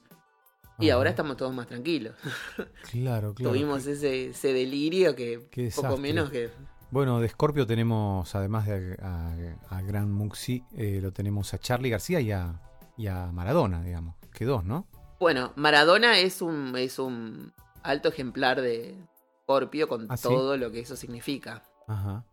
y ahora estamos todos más tranquilos. Claro, claro. Tuvimos ese, ese delirio que poco menos que... Bueno, de Scorpio tenemos, además de a, a- a Gran Muxi, eh, lo tenemos a Charlie García y a, y a Maradona, digamos. Que dos, ¿no? Bueno, Maradona es un, es un alto ejemplar de Scorpio con ¿Ah, sí? todo lo que eso significa. Ajá.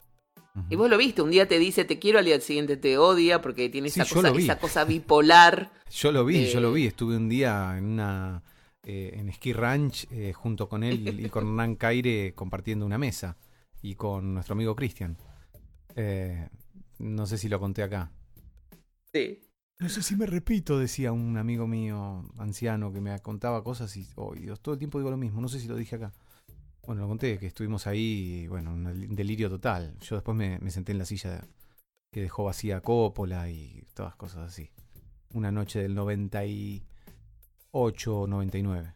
Y vos lo viste, un día te dice te quiero, al día siguiente te odia porque tiene Sí, esa, cosa, esa bipolar. Yo lo vi, yo lo vi. Estuve un día en una eh, en Ski Ranch eh, junto con él y con Hernán Caire compartiendo una mesa y con nuestro amigo Cristian. Eh, no sé si lo conté acá. Sí. No sé si me repito, decía un amigo mío anciano que me contaba cosas y oh, todo el tiempo digo lo mismo. No sé si lo dije acá. Bueno, lo conté, que estuvimos ahí, bueno, un delirio total. Yo después me, senté en la silla que dejó vacía Coppola y todas cosas así. Una noche del 98 o 99.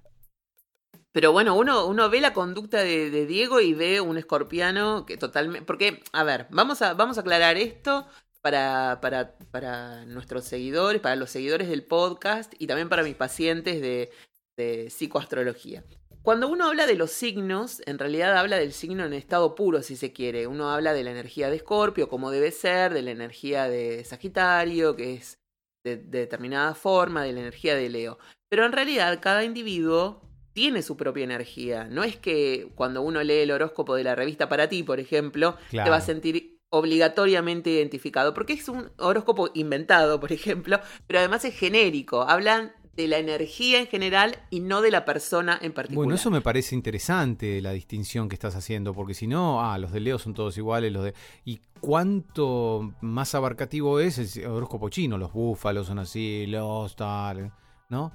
Pero bueno, uno, uno ve la conducta de, de Diego y ve un escorpiano que totalmente... Porque, a ver, vamos a, vamos a aclarar esto para, para, para nuestros seguidores, para los seguidores del podcast y también para mis pacientes de, de psicoastrología. Cuando uno habla de los signos, en realidad habla del signo en estado puro, si se quiere. Uno habla de la energía de Escorpio, como debe ser, de la energía de Sagitario, que es de, de determinada forma, de la energía de Leo. Pero en realidad cada individuo tiene su propia energía. No es que cuando uno lee el horóscopo de la revista para ti, por ejemplo, te va a sentir obligatoriamente identificado, porque es un horóscopo inventado, por ejemplo, pero además es genérico. Hablan de la energía en general y no de la persona en particular. Bueno, eso me parece interesante la distinción que estás haciendo, porque si no, ah, los de Leo son todos iguales, los de... ¿Y cuánto más abarcativo es el horóscopo chino? Los búfalos son así, los tal, ¿no?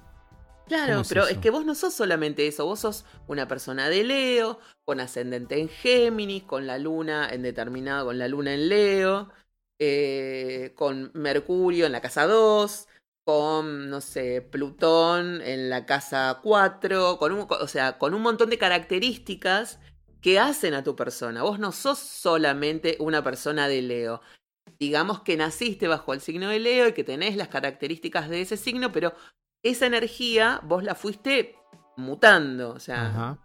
Claro, ¿Cómo es pero eso? es que vos no sos solamente eso, vos sos una persona de Leo, con ascendente en Géminis, con la luna en determinado, con la luna en Leo, eh, con Mercurio en la casa 2, con, no sé, Plutón en la casa 4, con un, o sea, con un montón de características que hacen a tu persona. Vos no sos solamente una persona de Leo. Digamos que naciste bajo el signo de Leo y que tenés las características de ese signo, pero esa energía vos la fuiste mutando. O sea, Ajá.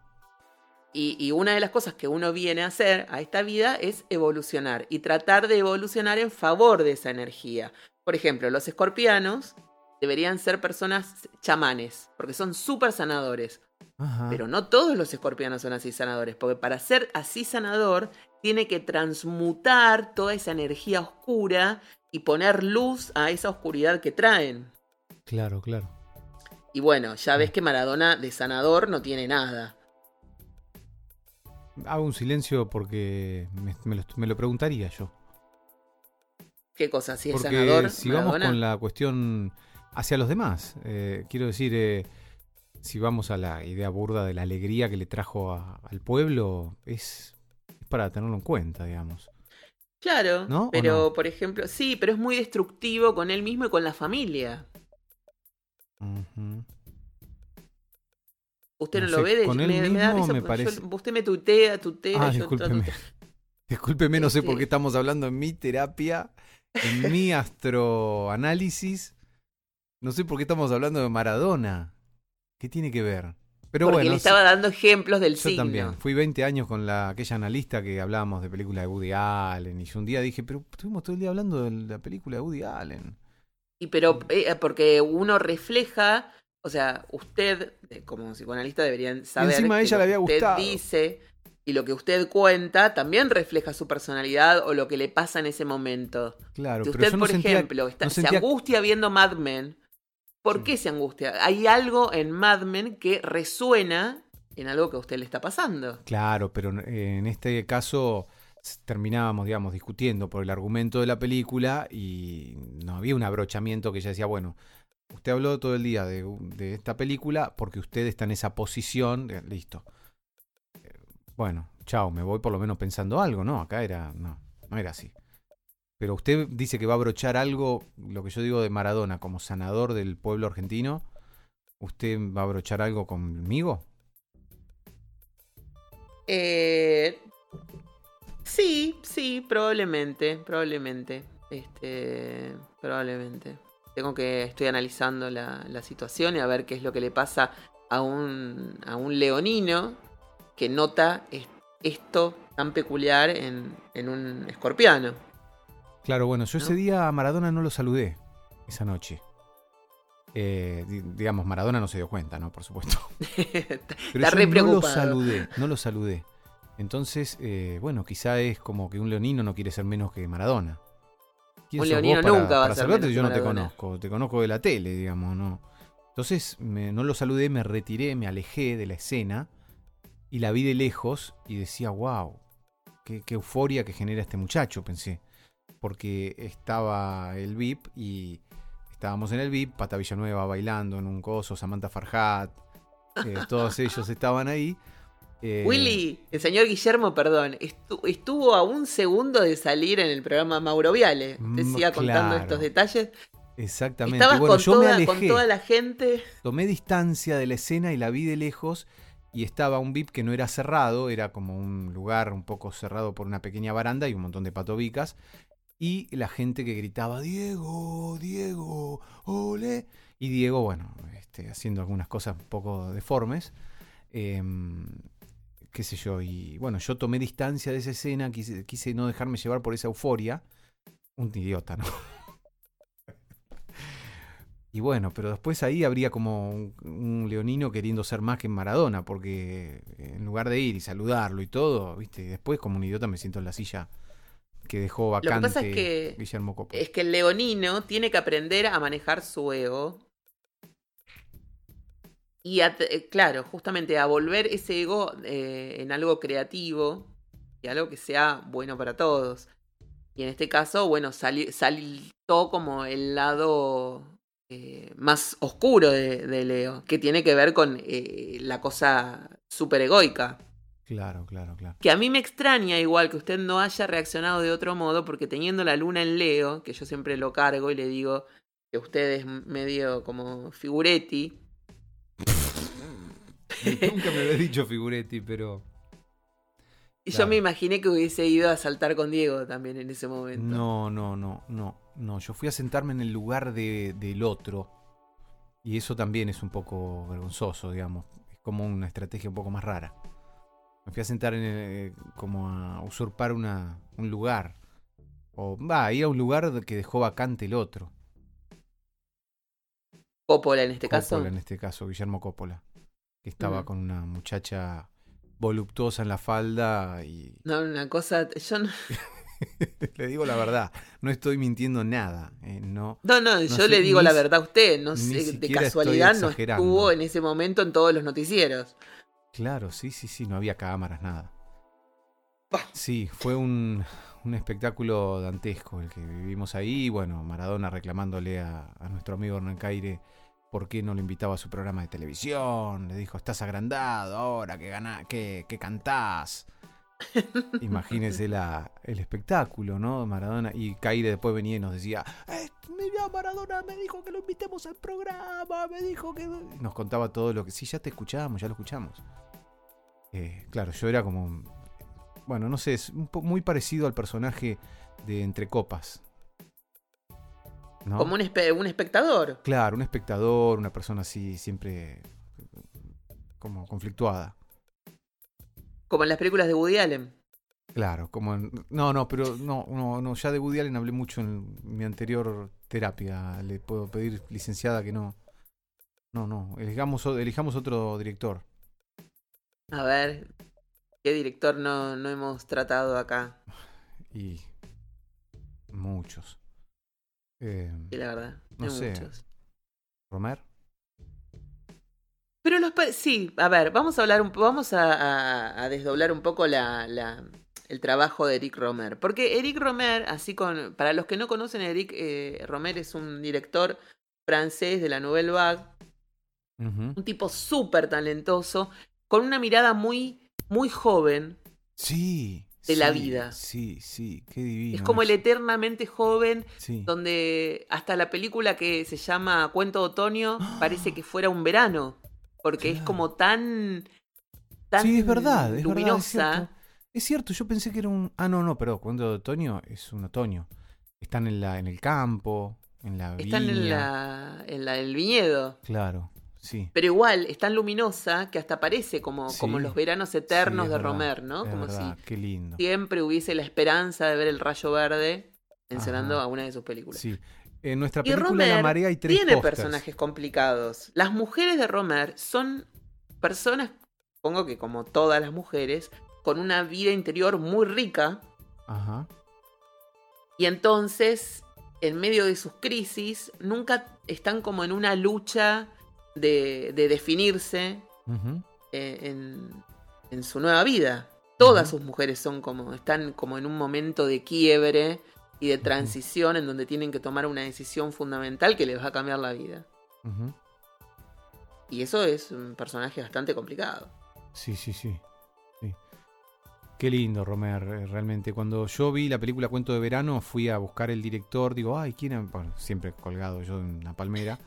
y, y una de las cosas que uno viene a hacer a esta vida es evolucionar y tratar de evolucionar en favor de esa energía. Por ejemplo, los escorpianos deberían ser personas chamanes, porque son súper sanadores. Ajá. Pero no todos los escorpianos son así sanadores, porque para ser así sanador tiene que transmutar toda esa energía oscura y poner luz a esa oscuridad que traen. Claro, claro. Y bueno, ya ves que Maradona de sanador no tiene nada. Hago un silencio porque me, me lo, me lo preguntaría yo. ¿Qué cosa? Si es Porque sanador, si vamos con la cuestión hacia los demás, eh, quiero decir, eh, si vamos a la idea burda de la alegría que le trajo a- al pueblo, es, es para tenerlo en cuenta, digamos. Claro, ¿No? ¿O pero no? por ejemplo, sí, pero es muy destructivo con él mismo y con la familia. Usted no, No lo ve, de, con él me, me da mismo risa me yo- parece- usted me tuitea, tutea, Ah, yo discúlpeme. trato- Discúlpeme, no sé por Este- qué estamos hablando en mi terapia, en mi astroanálisis. No sé por qué estamos hablando de Maradona. ¿Qué tiene que ver? Pero porque bueno, le estaba dando ejemplos del yo signo. también. Fui 20 años con la, aquella analista que hablábamos de películas de Woody Allen. Y yo un día dije, pero estuvimos todo el día hablando de la película de Woody Allen. Y pero eh, porque uno refleja, o sea, usted eh, como psicoanalista deberían saber encima a que ella lo le había que usted gustado. dice y lo que usted cuenta también refleja su personalidad o lo que le pasa en ese momento. Claro, Si pero usted, yo no por sentía- ejemplo, está- no se sentía- angustia viendo Mad Men, ¿por Sí. qué se angustia? Hay algo en Mad Men que resuena en algo que a usted le está pasando. Claro, pero en este caso terminábamos, digamos, discutiendo por el argumento de la película y no había un abrochamiento que ella decía, bueno, usted habló todo el día de, esta película porque usted está en esa posición, listo. Eh, Bueno, chao, me voy por lo menos pensando algo, ¿no? Acá era, no, no era así. Pero usted dice que va a abrochar algo, lo que yo digo de Maradona, como sanador del pueblo argentino. ¿Usted va a abrochar algo conmigo? Eh, sí, sí, probablemente, probablemente. Este, probablemente. Tengo que, estoy analizando la, la situación y a ver qué es lo que le pasa a un, a un leonino que nota es- esto tan peculiar en, en un escorpiano. Claro, bueno, yo ese día a Maradona no lo saludé, esa noche. Eh, di- digamos, Maradona no se dio cuenta, ¿no? Por supuesto. Pero Está yo re no lo saludé, no lo saludé. Entonces, eh, bueno, quizá es como que un leonino no quiere ser menos que Maradona. ¿Quién Un leonino para- nunca va a para ser menos que Yo no te conozco, te conozco de la tele, digamos, ¿no? Entonces, me- no lo saludé, me retiré, me alejé de la escena y la vi de lejos y decía, wow, qué, qué euforia que genera este muchacho, pensé. Porque estaba el VIP y estábamos en el VIP, Pata Villanueva bailando en un coso, Samantha Farhat, eh, todos ellos estaban ahí. Eh, Willy, el señor Guillermo, perdón, estu- estuvo a un segundo de salir en el programa Mauro Viale. Usted Mm, siga contando estos detalles. Exactamente. Estabas bueno, con, yo me toda, alejé, con toda la gente. tomé distancia de la escena y la vi de lejos y estaba un VIP que no era cerrado, era como un lugar un poco cerrado por una pequeña baranda y un montón de patobicas. Y la gente que gritaba, Diego, Diego, ole. Y Diego, bueno, este, haciendo algunas cosas un poco deformes. em, qué sé yo, y bueno, yo tomé distancia de esa escena, quise, quise no dejarme llevar por esa euforia. Un idiota, ¿no? Y bueno, pero después ahí habría como un, un leonino queriendo ser más que Maradona, porque en lugar de ir y saludarlo y todo, ¿viste? Y después como un idiota me siento en la silla que dejó que vacante pasa es que- Guillermo Coppola. Es que el leonino tiene que aprender a manejar su ego. Y a eh, claro, justamente a volver ese ego eh, en algo creativo y algo que sea bueno para todos. Y en este caso, bueno, sali- saltó como el lado eh, más oscuro de, de Leo, que tiene que ver con eh, la cosa súper egoica. Claro, claro, claro. Que a mí me extraña igual que usted no haya reaccionado de otro modo, porque teniendo la luna en Leo, que yo siempre lo cargo y le digo que usted es medio como figuretti, Nunca me había dicho Figuretti, pero... y yo me imaginé que hubiese ido a saltar con Diego también en ese momento. No, no, no, no, no. Yo fui a sentarme en el lugar de- del otro. Y eso también es un poco vergonzoso, digamos. Es como una estrategia un poco más rara. Me fui a sentar en el- como a usurpar una, un lugar. O va, ir a un lugar que dejó vacante el otro. Coppola en este caso. Coppola, en este caso, Guillermo Coppola. Que estaba con una muchacha voluptuosa en la falda y No, una cosa. Yo no, le digo la verdad, no estoy mintiendo nada. eh, no, no, no, yo sé, le digo ni la verdad a usted. No ni sé, de casualidad no estuvo en ese momento en todos los noticieros. Claro, sí, sí, sí, no había cámaras, nada. Bah. Sí, fue un, un espectáculo dantesco el que vivimos ahí. Bueno, Maradona reclamándole a, a nuestro amigo Hernán Caire por qué no lo invitaba a su programa de televisión. Le dijo, estás agrandado ahora que, gana, que, que cantás. Imagínese la, el espectáculo, ¿no? Maradona. Y Caire después venía y nos decía, "Eh, mira, Maradona me dijo que lo invitemos al programa, me dijo que... Nos contaba todo lo que... Sí, ya te escuchamos, ya lo escuchamos. Eh, claro, yo era como... Bueno, no sé, es un muy parecido al personaje de Entre Copas. ¿No? Como un, espe- un espectador. Claro, un espectador, una persona así, siempre como conflictuada. Como en las películas de Woody Allen. Claro, como en- no, no, pero no, no, no, ya de Woody Allen hablé mucho en mi anterior terapia. Le puedo pedir, licenciada, que no. No, no, elijamos, elijamos otro director. A ver, ¿qué director no, no hemos tratado acá? Y muchos. Eh, Sí, la verdad, No sé. muchos. Romer. Pero los sí, a ver, vamos a hablar un vamos a, a- a desdoblar un poco la, la, el trabajo de Eric Romer. Porque Eric Romer, así con. Para los que no conocen, Eric eh, Romer es un director francés de la Nouvelle Vague. Un tipo súper talentoso, con una mirada muy, muy joven. Sí. De la vida. Sí, sí, qué divino. Es como el eternamente joven, Sí. donde hasta la película que se llama Cuento de Otoño parece que fuera un verano. Porque es como tan. tan Sí, es verdad, es verdad, es luminosa. cierto. Es cierto, yo pensé que era un. Ah, no, no, pero cuando de otoño es un otoño. Están en, la, en el campo, en la Están en, la, en la- el viñedo. Claro, sí. Pero igual, es tan luminosa que hasta parece como, Sí. como los veranos eternos Sí, de verdad, Romer, ¿no? Como verdad, qué lindo. si siempre hubiese la esperanza de ver el rayo verde encenando Ajá. a una de sus películas. Sí. En nuestra Y película La Romer Marea hay tres tiene personajes complicados. Las mujeres de Romer son personas, supongo que como todas las mujeres, con una vida interior muy rica Ajá. y entonces, en medio de sus crisis, nunca están como en una lucha de, de definirse eh, en, en su nueva vida. Todas sus mujeres son como, están como en un momento de quiebre y de transición en donde tienen que tomar una decisión fundamental que les va a cambiar la vida. Y eso es un personaje bastante complicado. Sí, sí, sí. sí. Qué lindo, Romer, eh, realmente. Cuando yo vi la película Cuento de Verano, fui a buscar el director. Digo, ay, ¿quién? es?". Bueno, siempre colgado yo en una palmera.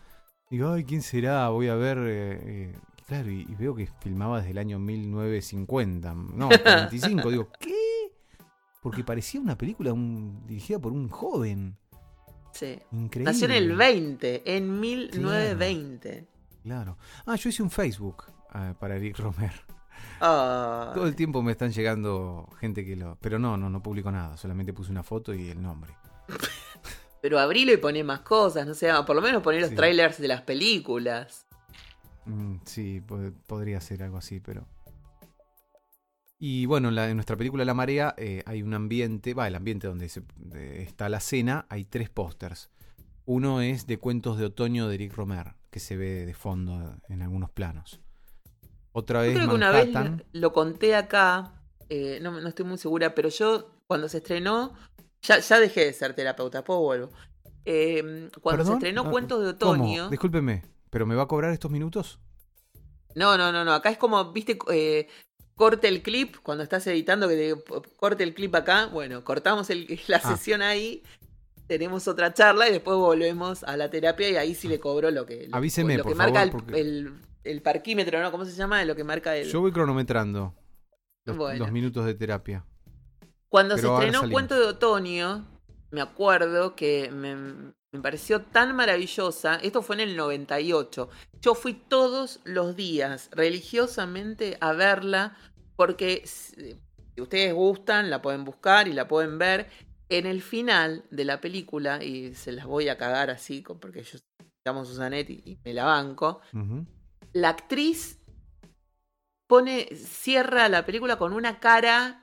Digo, ay, ¿quién será? Voy a ver. eh, eh, claro, y, y veo que filmaba desde el año 1950. No, 45. Digo, ¿qué? Porque parecía una película un- dirigida por un joven. Sí. Increíble. Nació en el 20, en 1920. Claro. Ah, yo hice un Facebook ah, para Eric Romer. Ah, Todo el tiempo me están llegando gente que lo. Pero no, no, no publico nada. Solamente puse una foto y el nombre. pero abrilo y poné más cosas, no sé, por lo menos poné los Sí. trailers de las películas. Mm, sí, po- podría ser algo así, pero. Y bueno, en, la- en nuestra película La Marea eh, hay un ambiente, va, el ambiente donde se- está la cena, hay tres pósters. Uno es de Cuentos de Otoño de Eric Romer, que se ve de fondo en algunos planos. Otra Yo vez creo que una vez lo conté acá, eh, no, no estoy muy segura, pero yo cuando se estrenó, ya, ya dejé de ser terapeuta, después vuelvo. Eh, cuando se estrenó Ah, Cuentos de ¿Cómo? Otoño, Discúlpeme, ¿pero me va a cobrar estos minutos? no, no, no, no, acá es como, viste, eh, corte el clip, cuando estás editando, que te corte el clip acá, bueno, cortamos el- la Ah. sesión ahí, tenemos otra charla y después volvemos a la terapia y ahí sí le cobro lo que, lo, Avíseme, lo que por marca favor, el, porque- el, el parquímetro, ¿no? ¿Cómo se llama? Lo que marca el... Yo voy cronometrando los, Bueno. los minutos de terapia. Cuando Pero se estrenó salimos. Cuento de Otoño, me acuerdo que me, me pareció tan maravillosa. Esto fue en el 98. Yo fui todos los días religiosamente a verla porque si ustedes gustan, la pueden buscar y la pueden ver. En el final de la película, y se las voy a cagar así, porque yo llamo Susanet y, me la banco, la actriz pone, cierra la película con una cara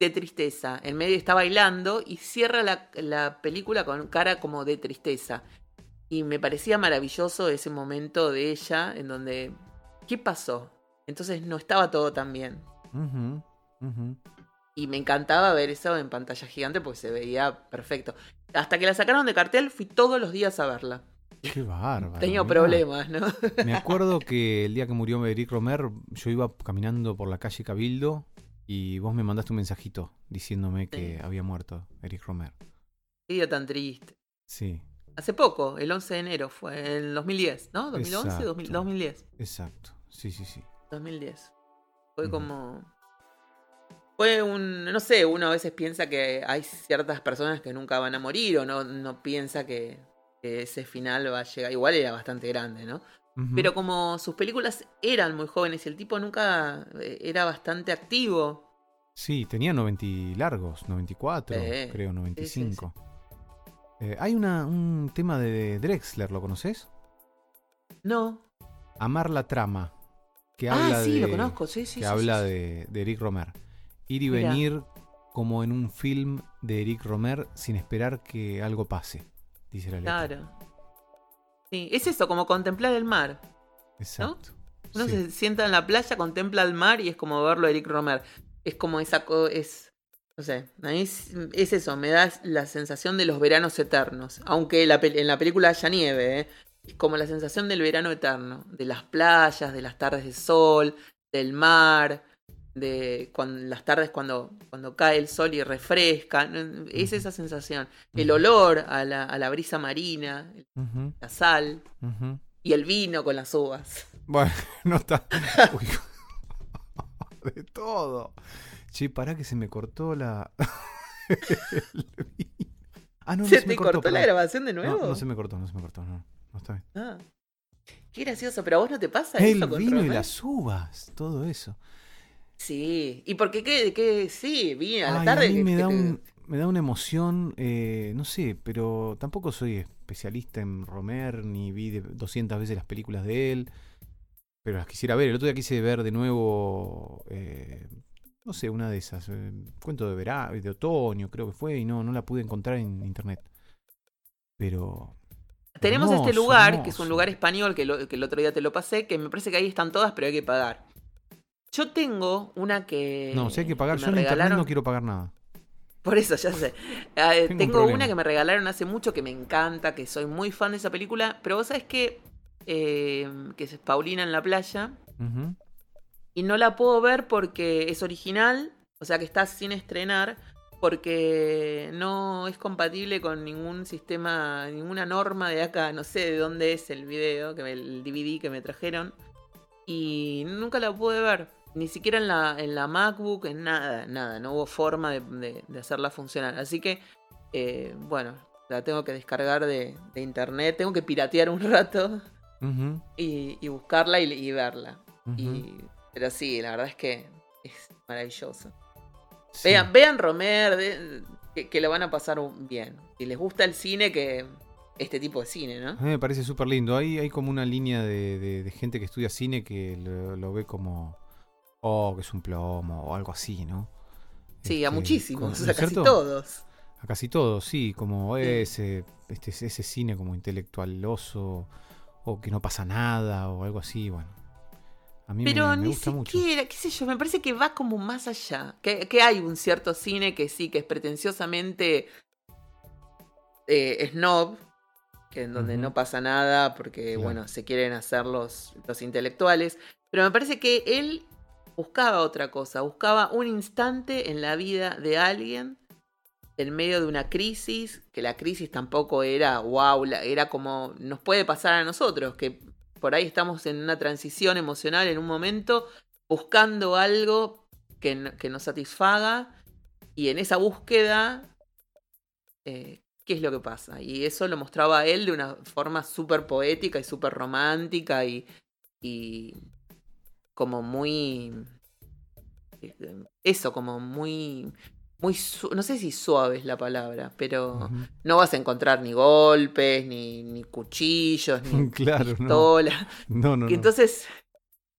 de tristeza. En medio está bailando y cierra la, la película con cara como de tristeza. Y me parecía maravilloso ese momento de ella en donde, ¿qué pasó? Entonces no estaba todo tan bien. Y me encantaba ver eso en pantalla gigante porque se veía perfecto. Hasta que la sacaron de cartel, fui todos los días a verla. Qué bárbaro. Tenía problemas, ¿no? Me acuerdo que el día que murió Eric Romer, yo iba caminando por la calle Cabildo y vos me mandaste un mensajito diciéndome que Sí. había muerto Eric Romer. Qué día tan triste. Sí, Hace poco, el 11 de enero, fue en 2010, ¿no? 2011, Exacto. 2000, 2010. exacto. Sí, sí, sí. 2010. Fue como... Fue un... No sé, uno a veces piensa que hay ciertas personas que nunca van a morir o no, no piensa que, que ese final va a llegar. Igual era bastante grande, ¿no? Pero como sus películas eran muy jóvenes y el tipo nunca eh, era bastante activo. Sí, tenía 90 y largos, 94, Sí, creo, sí, 95. Eh, hay una, un tema de Drexler, ¿lo conoces? No. Amar la trama. Que habla Ah, sí, de, lo conozco, sí, sí. que sí, habla sí, sí. De, de Eric Romer. Ir y venir como en un film de Eric Romer sin esperar que algo pase, dice la letra. Claro. Sí, es eso, como contemplar el mar. Exacto. Uno Sí. se sienta en la playa, contempla el mar y es como verlo a Eric Romer. Es como esa es No sé, a mí es, es eso, me da la sensación de los veranos eternos. Aunque la en la película haya nieve, ¿eh? es como la sensación del verano eterno. De las playas, de las tardes de sol, del mar, de cuan- las tardes cuando, cuando cae el sol y refresca. ¿no? Es esa sensación. El olor a la, a la brisa marina, la sal y el vino con las uvas. Bueno, no está. Uy, de todo. Che, pará que se me cortó la. ah, no, no ¿Se te cortó la grabación de No, nuevo? no se me cortó, no se me cortó, no. No está bien. Ah. Qué gracioso, pero a vos no te pasa El eso con vino y las uvas, todo eso. Sí, y porque qué, qué, sí, vino a la Ay, tarde. a mí me que da, te- un, me da una emoción, eh, no sé, pero tampoco soy especialista en Romer, ni vi de 200 veces las películas de él, pero las quisiera ver. El otro día quise ver de nuevo, eh, no sé, una de esas, eh, cuento de verano, de otoño creo que fue, y no, no la pude encontrar en internet. Pero... Tenemos este hermoso, lugar, que es un lugar español, que, lo- que el otro día te lo pasé, que me parece que ahí están todas, pero hay que pagar. Yo tengo una que. No, si hay que pagar, yo en internet no quiero pagar nada. Por eso, ya sé. Ah, eh, Tengo un una que me regalaron hace mucho que me encanta, que soy muy fan de esa película, pero vos sabés que. eh, que es Paulina en la playa. Ujú. Y no la puedo ver porque es original, o sea que está sin estrenar, porque no es compatible con ningún sistema, ninguna norma de acá, no sé de dónde es el video, que me- el DVD que me trajeron, y nunca la pude ver, ni siquiera en la, en la MacBook, en nada, nada, no hubo forma de, de- de hacerla funcionar. Así que, eh, bueno, la tengo que descargar de, de internet, tengo que piratear un rato y, y buscarla y, y verla. Y, pero sí, la verdad es que es maravilloso. Sí. Vean, vean Romer, de- que, que lo van a pasar bien. Si les gusta el cine, que este tipo de cine, ¿no? A mí me parece súper lindo. Hay, hay como una línea de, de- de gente que estudia cine que lo, lo ve como, oh, que es un plomo o algo así, ¿no? Sí, a Este, muchísimos, como- ¿no es casi cierto? todos. A casi todos, sí, como ese, este, ese cine como intelectualoso o que no pasa nada o algo así, bueno. A mí Pero me, me ni gusta mucho. siquiera, qué sé yo, me parece que va como más allá. Que, que hay un cierto cine que sí, que es pretenciosamente eh, snob, que en donde no pasa nada porque, Claro. bueno, se quieren hacer los, los intelectuales. Pero me parece que él buscaba otra cosa, buscaba un instante en la vida de alguien en medio de una crisis, que la crisis tampoco era wow, era como nos puede pasar a nosotros, que por ahí estamos en una transición emocional en un momento, buscando algo que, que nos satisfaga, y en esa búsqueda, eh, ¿qué es lo que pasa? Y eso lo mostraba él de una forma súper poética y súper romántica y como muy... eh, Eso, como muy... Muy no sé si suave es la palabra, pero no vas a encontrar ni golpes, ni, ni cuchillos, ni Claro, no. pistolas. No, no, Y no. entonces,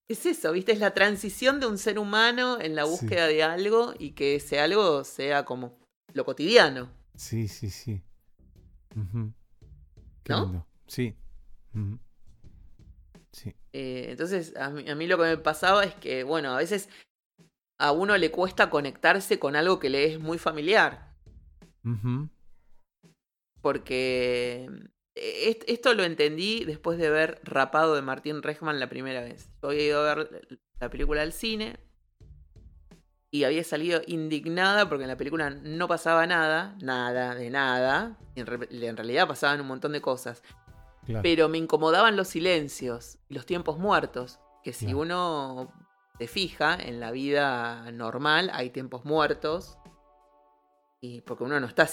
es eso, ¿viste? Es la transición de un ser humano en la Sí. búsqueda de algo y que ese algo sea como lo cotidiano. Sí, sí, sí. Qué ¿No? lindo. Sí. Ujú. Sí. Eh, entonces, a mí, a mí lo que me pasaba es que, bueno, a veces a uno le cuesta conectarse con algo que le es muy familiar. Porque eh, est- esto lo entendí después de ver Rapado de Martín Rejman la primera vez. Yo había ido a ver la película al cine y había salido indignada porque en la película no pasaba nada, nada, de nada. y En, re- en realidad pasaban un montón de cosas. Claro. Pero me incomodaban los silencios y los tiempos muertos. Que si Claro. uno se fija en la vida normal, hay tiempos muertos. Y porque uno no está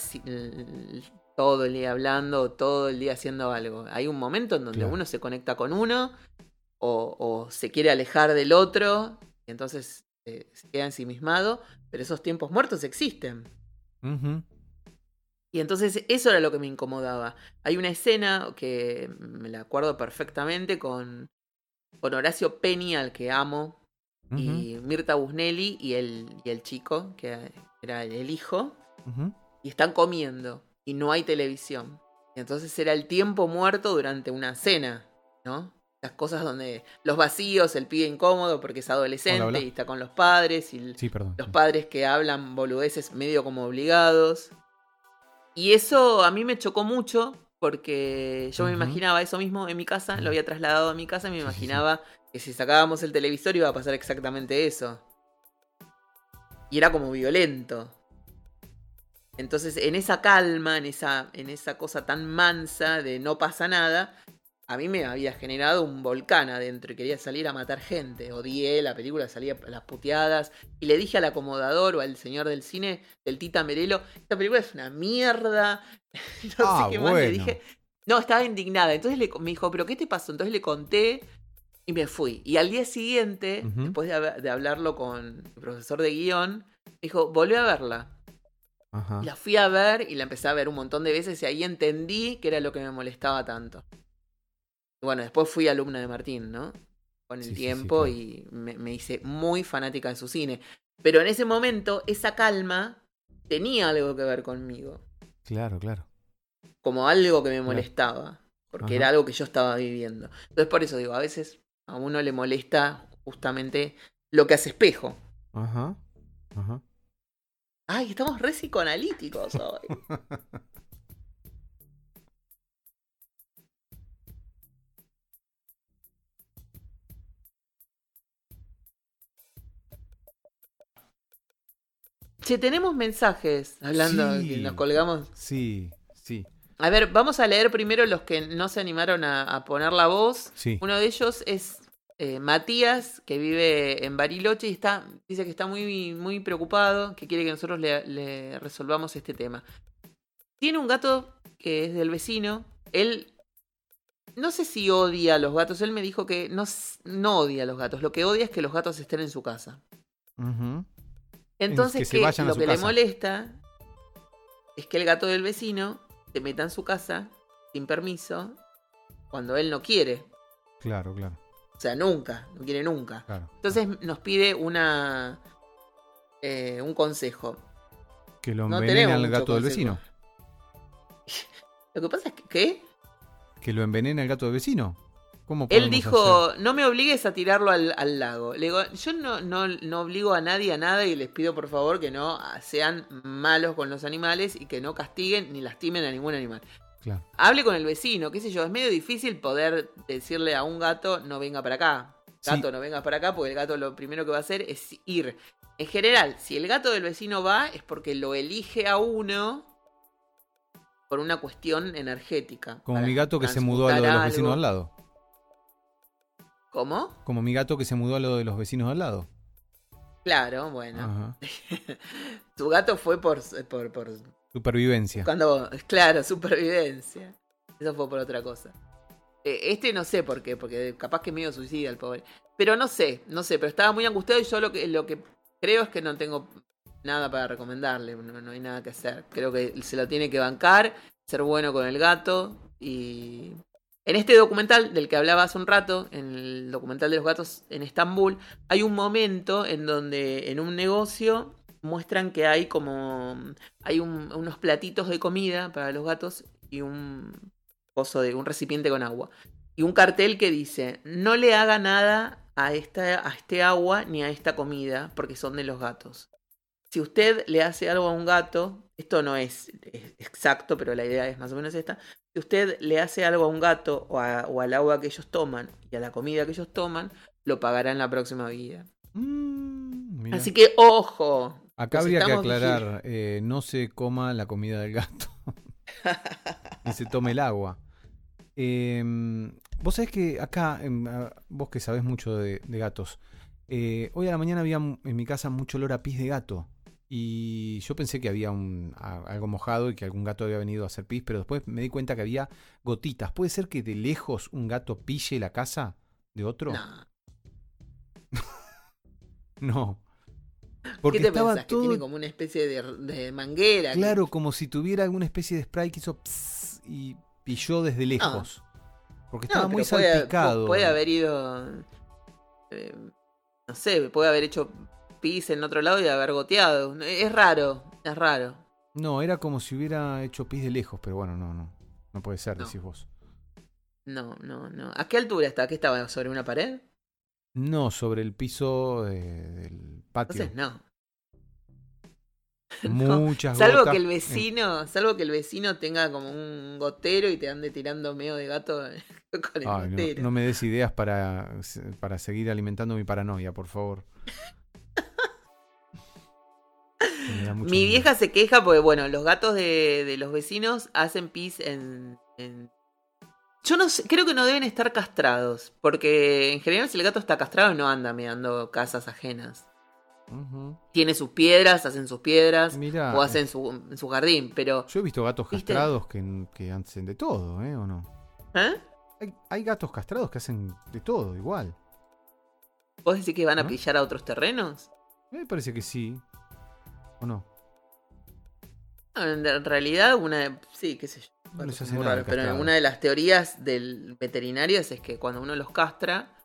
todo el día hablando, todo el día haciendo algo. Hay un momento en donde Claro. uno se conecta con uno o, o se quiere alejar del otro y entonces eh, se queda ensimismado. Pero esos tiempos muertos existen. Y entonces eso era lo que me incomodaba. Hay una escena que me la acuerdo perfectamente con, con Horacio Penny, al que amo, y Mirta Busnelli y el, y el chico, que era el hijo, y están comiendo y no hay televisión. Y entonces era el tiempo muerto durante una cena, ¿no? Las cosas donde los vacíos, el pibe incómodo porque es adolescente Hola, hola. y está con los padres y Sí, perdón. los padres que hablan boludeces medio como obligados. Y eso a mí me chocó mucho porque yo me imaginaba eso mismo en mi casa, lo había trasladado a mi casa y me imaginaba que si sacábamos el televisor iba a pasar exactamente eso. Y era como violento. Entonces, en esa calma, en esa, en esa cosa tan mansa de no pasa nada, a mí me había generado un volcán adentro y quería salir a matar gente. Odié la película, salía a las puteadas. Y le dije al acomodador o al señor del cine, del Tita Merelo, esta película es una mierda. no Ah, sé qué más le dije. No, estaba indignada. Entonces le, me dijo, ¿pero qué te pasó? Entonces le conté y me fui. Y al día siguiente, después de, hab- de hablarlo con el profesor de guion, me dijo, volví a verla. Ajá. La fui a ver y la empecé a ver un montón de veces y ahí entendí que era lo que me molestaba tanto. Bueno, después fui alumna de Martín, ¿no? Con el Sí, sí, sí, tiempo claro. y me, me hice muy fanática de su cine. Pero en ese momento, esa calma tenía algo que ver conmigo. Claro, claro. Como algo que me molestaba. Porque Ajá. era algo que yo estaba viviendo. Entonces por eso digo, a veces a uno le molesta justamente lo que hace espejo. Ajá. Ajá. Ay, estamos re psicoanalíticos hoy. Che, tenemos mensajes hablando, Sí. que nos colgamos. Sí, sí, A ver, vamos a leer primero los que no se animaron a, a poner la voz. sí. Uno de ellos es eh, Matías, que vive en Bariloche y está, dice que está muy, muy preocupado, que quiere que nosotros le, le resolvamos este tema. Tiene un gato que es del vecino. Él no sé si odia a los gatos. Él me dijo que no, no odia a los gatos. Lo que odia es que los gatos estén en su casa. Ujú. Entonces, que lo que le molesta es que el gato del vecino se meta en su casa sin permiso cuando él no quiere. Claro, claro, O sea, nunca, no quiere nunca. claro. Entonces nos pide una eh, un consejo. Que lo envenene al gato del vecino. Lo que pasa es que, ¿qué? Que lo envenene al gato del vecino. ¿Cómo Él dijo, hacer? no me obligues a tirarlo al, al lago. Le digo, yo no, no, no obligo a nadie a nada y les pido por favor que no sean malos con los animales y que no castiguen ni lastimen a ningún animal. Claro. Hable con el vecino, qué sé yo, es medio difícil poder decirle a un gato no venga para acá. Gato, Sí. no vengas para acá porque el gato lo primero que va a hacer es ir. En general, si el gato del vecino va es porque lo elige a uno por una cuestión energética. Como mi gato que se mudó a lo de los vecinos algo. al lado. ¿Cómo? Como mi gato que se mudó a lo de los vecinos al lado. Claro, bueno. Tu gato fue por, por, por Supervivencia. Cuando, claro, supervivencia. Eso fue por otra cosa. Eh, Este no sé por qué, porque capaz que medio suicida el pobre. Pero no sé, no sé, pero estaba muy angustiado y yo lo que, lo que creo es que no tengo nada para recomendarle, no, no hay nada que hacer. Creo que se lo tiene que bancar, ser bueno con el gato y... En este documental del que hablaba hace un rato, en el documental de los gatos en Estambul, hay un momento en donde en un negocio muestran que hay como hay un- unos platitos de comida para los gatos y un pozo de un recipiente con agua. Y un cartel que dice no le haga nada a esta a este agua ni a esta comida porque son de los gatos si usted le hace algo a un gato esto no es, es exacto pero la idea es más o menos esta si usted le hace algo a un gato o, a- o al agua que ellos toman y a la comida que ellos toman lo pagará en la próxima vida Mm, así que ojo Acá habría que aclarar, eh, no se coma la comida del gato. y se tome el agua. Eh, vos sabés que acá, em, vos que sabés mucho de, de gatos, eh, hoy a la mañana había en mi casa mucho olor a pis de gato. Y yo pensé que había un, a- algo mojado y que algún gato había venido a hacer pis, pero después me di cuenta que había gotitas. ¿Puede ser que de lejos un gato pille la casa de otro? no. No. Porque ¿Qué te estaba pensás? todo Que tiene como una especie de, de manguera. que- Claro, como si tuviera alguna especie de spray que hizo pss y pilló desde lejos. Porque No, estaba muy puede- salpicado. Puede, haber ido. eh, no sé, puede haber hecho pis en otro lado y haber goteado. Es raro, es raro. No, era como si hubiera hecho pis de lejos, pero bueno, no, no. No puede ser, No. decís vos. No, no, no. ¿A qué altura está? ¿Qué estaba? ¿Sobre una pared? No, sobre el piso del patio. Entonces no. No, Muchas Salvo gotas. que el Eh, vecino, salvo que el vecino tenga como un gotero y te ande tirando medio de gato con el ay, no, no me des ideas para, para seguir alimentando mi paranoia, por favor. Mi vieja se queja porque, bueno, los gatos de, de los vecinos hacen pis en, en- Yo no sé, creo que no deben estar castrados, porque en general si el gato está castrado no anda mirando casas ajenas. Tiene sus piedras, hacen sus piedras, Mirá, o hacen su, en su jardín, pero... Yo he visto gatos ¿Viste? castrados que, que hacen de todo, ¿eh? ¿O no? ¿Eh? Hay, hay gatos castrados que hacen de todo, igual. ¿Vos decís que van a pillar a otros terrenos? Me parece que sí. ¿O no? En realidad, una de- sí, qué sé yo. No hace nada raro, pero una de las teorías del veterinario es que cuando uno los castra,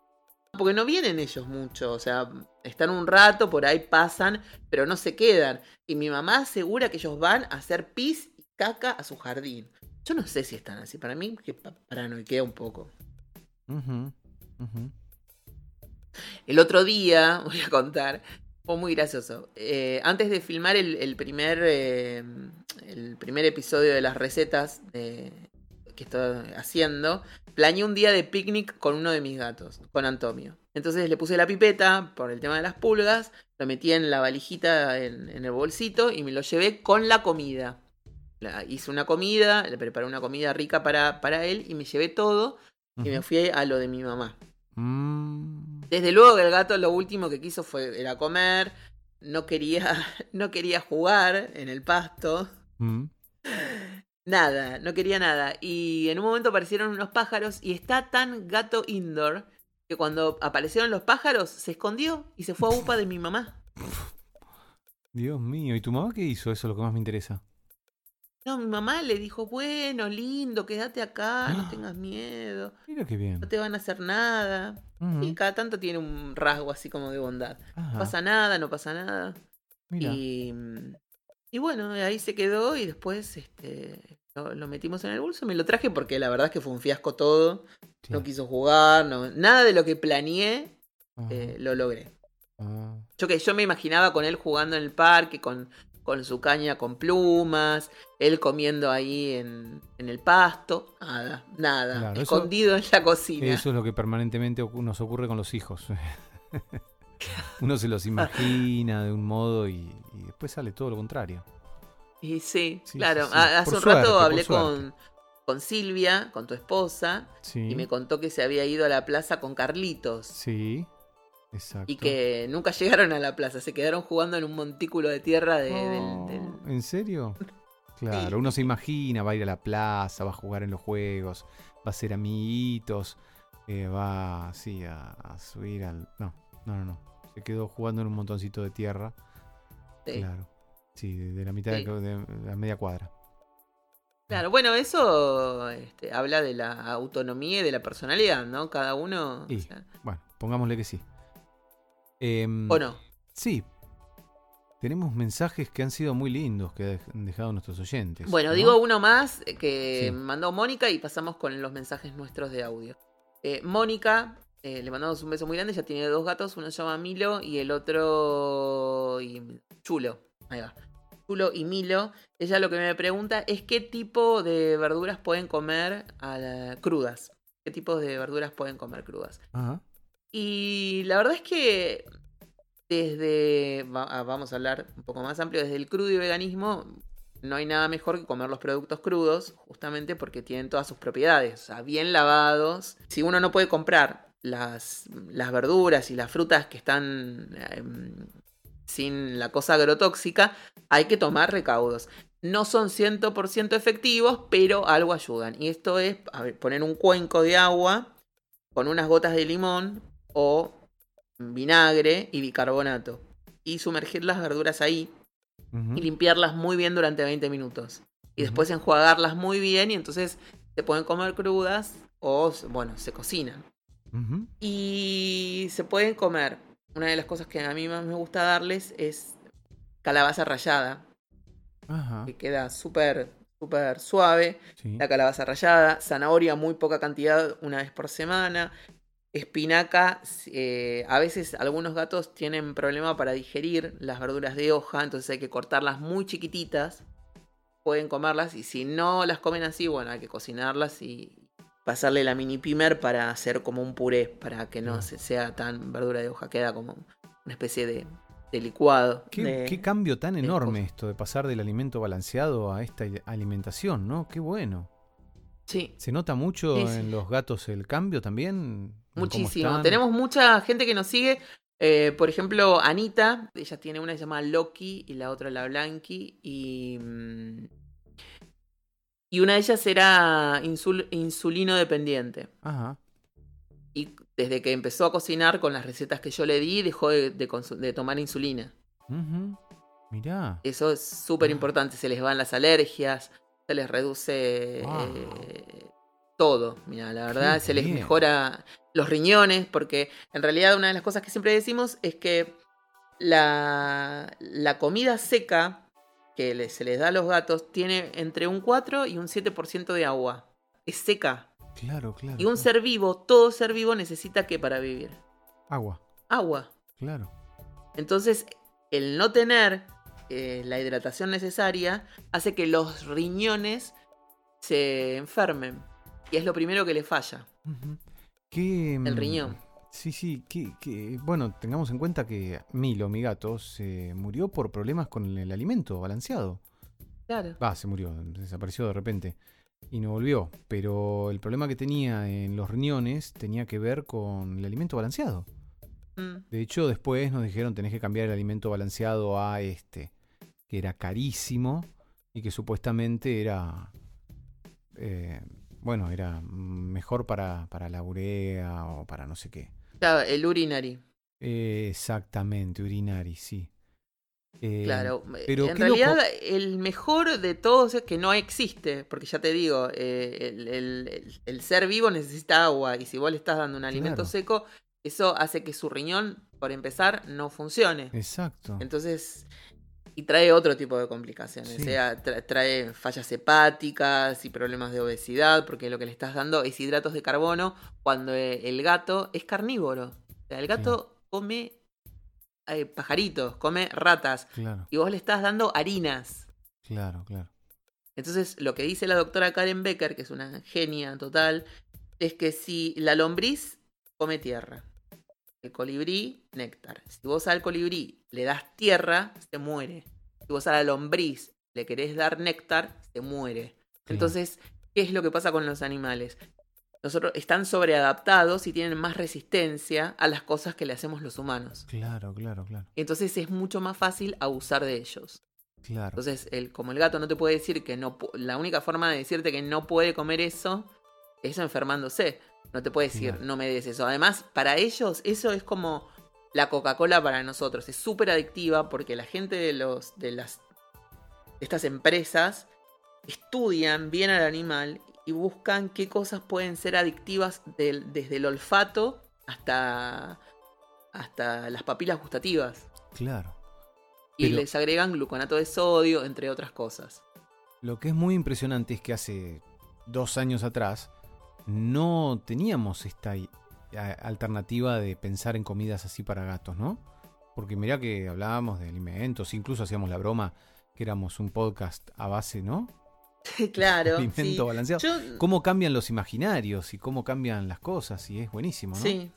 porque no vienen ellos mucho, o sea, están un rato, por ahí pasan, pero no se quedan. Y mi mamá asegura que ellos van a hacer pis y caca a su jardín. Yo no sé si están así, para mí que pa- paranoiquea un poco. El otro día, voy a contar, fue muy gracioso. Eh, antes de filmar el, el primer eh, el primer episodio de las recetas de- que estoy haciendo, planeé un día de picnic con uno de mis gatos, con Antonio. Entonces le puse la pipeta por el tema de las pulgas, lo metí en la valijita, en, en el bolsito y me lo llevé con la comida. La- hice una comida, le preparé una comida rica para, para él y me llevé todo y me fui a lo de mi mamá. Mm, Desde luego que el gato lo último que quiso fue era comer, no quería, no quería jugar en el pasto, mm. nada, no quería nada. Y en un momento aparecieron unos pájaros y está tan gato indoor que cuando aparecieron los pájaros se escondió y se fue a upa de mi mamá. Dios mío, ¿y tu mamá qué hizo? Eso es lo que más me interesa. No, mi mamá le dijo, bueno, lindo, quédate acá, Ah. no tengas miedo, Mira qué bien. no te van a hacer nada. Y cada tanto tiene un rasgo así como de bondad. Ajá, No pasa nada, no pasa nada. mira. Y, y bueno, ahí se quedó y después este, lo, lo metimos en el bolso. Me lo traje porque la verdad es que fue un fiasco todo. Sí. No quiso jugar, no, nada de lo que planeé eh, lo logré. ah. Yo que yo me imaginaba con él jugando en el parque, con, con su caña con plumas, él comiendo ahí en, en el pasto. Nada, nada. Claro, eso- escondido en la cocina. Eso es lo que permanentemente nos ocurre con los hijos. Uno se los imagina de un modo y, y después sale todo lo contrario. Y sí, Sí, claro. sí, sí. A- Hace Por un rato hablé con, con Silvia, con tu esposa, Sí, y me contó que se había ido a la plaza con Carlitos. sí, exacto. Y que nunca llegaron a la plaza, se quedaron jugando en un montículo de tierra de- Oh, del, del- ¿En serio? Claro, Sí. uno se imagina, va a ir a la plaza, va a jugar en los juegos, va a hacer amiguitos, eh, va sí, a, a subir al... No, no, no, no. Se quedó jugando en un montoncito de tierra. sí. Claro. Sí, de, de la mitad Sí. de, de la media cuadra. Claro, bueno, eso este, habla de la autonomía y de la personalidad, ¿no? Cada uno. o Y, sea, bueno, pongámosle que sí. Em, ¿O no? Sí. Tenemos mensajes que han sido muy lindos que han dejado nuestros oyentes. Bueno, ¿no? digo uno más eh, que Sí. mandó Mónica y pasamos con los mensajes nuestros de audio. Eh, Mónica, eh, le mandamos un beso muy grande, ella tiene dos gatos, uno se llama Milo y el otro y- Chulo. Ahí va. Chulo y Milo. Ella lo que me pregunta es qué tipo de verduras pueden comer a la- crudas. ¿Qué tipos de verduras pueden comer crudas? Ajá. Y la verdad es que desde, ah, vamos a hablar un poco más amplio, desde el crudo y veganismo, no hay nada mejor que comer los productos crudos, justamente porque tienen todas sus propiedades, o sea, bien lavados. Si uno no puede comprar las, las verduras y las frutas que están em, sin la cosa agrotóxica, hay que tomar recaudos. No son 100% efectivos, pero algo ayudan. Y esto es poner un cuenco de agua con unas gotas de limón o vinagre y bicarbonato. Y sumergir las verduras ahí y limpiarlas muy bien durante 20 minutos. Y después enjuagarlas muy bien y entonces se pueden comer crudas o, bueno, se cocinan. Y se pueden comer. Una de las cosas que a mí más me gusta darles es calabaza rallada, Ajá. que queda súper súper suave. Sí. La calabaza rallada, zanahoria muy poca cantidad, una vez por semana. Espinaca, eh, a veces algunos gatos tienen problema para digerir las verduras de hoja, entonces hay que cortarlas muy chiquititas. Pueden comerlas y si no las comen así, bueno, hay que cocinarlas y pasarle la mini pimer para hacer como un puré, para que no se- sea tan verdura de hoja, queda como una especie de, de licuado. Qué, de- qué cambio tan enorme esto de pasar del alimento balanceado a esta alimentación, ¿no? Qué bueno. Sí, ¿Se nota mucho Sí, sí. en los gatos el cambio también? ¿En cómo Muchísimo. Tenemos mucha gente que nos sigue. Eh, por ejemplo, Anita, ella tiene una que se llama Loki y la otra la Blanqui. Y, mm, y una de ellas era insul- insulino dependiente. Ajá. Y desde que empezó a cocinar con las recetas que yo le di, dejó de, de consu- de tomar insulina. Mirá. Eso es súper importante. Se les van las alergias, se les reduce Wow. eh, todo. Mira, la verdad, Qué se les bien. mejora los riñones, porque en realidad una de las cosas que siempre decimos es que la, la comida seca que le- se les da a los gatos tiene entre un 4 y un 7% de agua. Es seca. Claro, claro. Y un claro. ser vivo, todo ser vivo necesita que para vivir. Agua, Agua. claro. Entonces, el no tener eh, la hidratación necesaria hace que los riñones se enfermen. Y es lo primero que le falla. ¿Qué, El mm, riñón. Sí, sí, que, que- bueno, tengamos en cuenta que Milo, mi gato, se murió por problemas con el alimento balanceado. Claro. Va, se murió, desapareció de repente y no volvió. Pero el problema que tenía en los riñones tenía que ver con el alimento balanceado. Mm, De hecho, después nos dijeron tenés que cambiar el alimento balanceado a este, que era carísimo y que supuestamente era, eh, bueno, era mejor para, para la urea o para no sé qué. Claro, el urinary. Eh, exactamente, urinari, sí. Eh, Claro. pero en realidad, loco- el mejor de todos es que no existe. Porque ya te digo, eh, el, el- el- el ser vivo necesita agua. Y si vos le estás dando un alimento Claro. seco, eso hace que su riñón, por empezar, no funcione. Exacto. Entonces, y trae otro tipo de complicaciones. Sí. O sea, tra- trae fallas hepáticas y problemas de obesidad, porque lo que le estás dando es hidratos de carbono cuando eh, el gato es carnívoro. O sea, el gato come eh, pajaritos, come ratas, Claro, y vos le estás dando harinas. claro, claro. Entonces, lo que dice la doctora Karen Becker, que es una genia total, es que si la lombriz come tierra, el colibrí, néctar. Si vos al colibrí le das tierra, se muere. Si vos a la lombriz le querés dar néctar, se muere. Entonces, ¿qué es lo que pasa con los animales? Nosotros están sobreadaptados y tienen más resistencia a las cosas que le hacemos los humanos. Claro, claro, claro. Entonces es mucho más fácil abusar de ellos. Claro. Entonces, el, como el gato no te puede decir que no, la única forma de decirte que no puede comer eso es enfermándose. No te puede decir, no me des eso. Además, para ellos, eso es como la Coca-Cola para nosotros. Es súper adictiva porque la gente de los, de las, de estas empresas estudian bien al animal y buscan qué cosas pueden ser adictivas desde el olfato hasta, hasta las papilas gustativas. Claro. Y Pero- les agregan gluconato de sodio, entre otras cosas. Lo que es muy impresionante es que hace dos años atrás no teníamos esta a- alternativa de pensar en comidas así para gatos, ¿no? Porque mirá que hablábamos de alimentos, incluso hacíamos la broma que éramos un podcast a base, ¿no? claro. Alimento sí. balanceado. Yo- Cómo cambian los imaginarios y cómo cambian las cosas y es buenísimo, ¿no? Sí.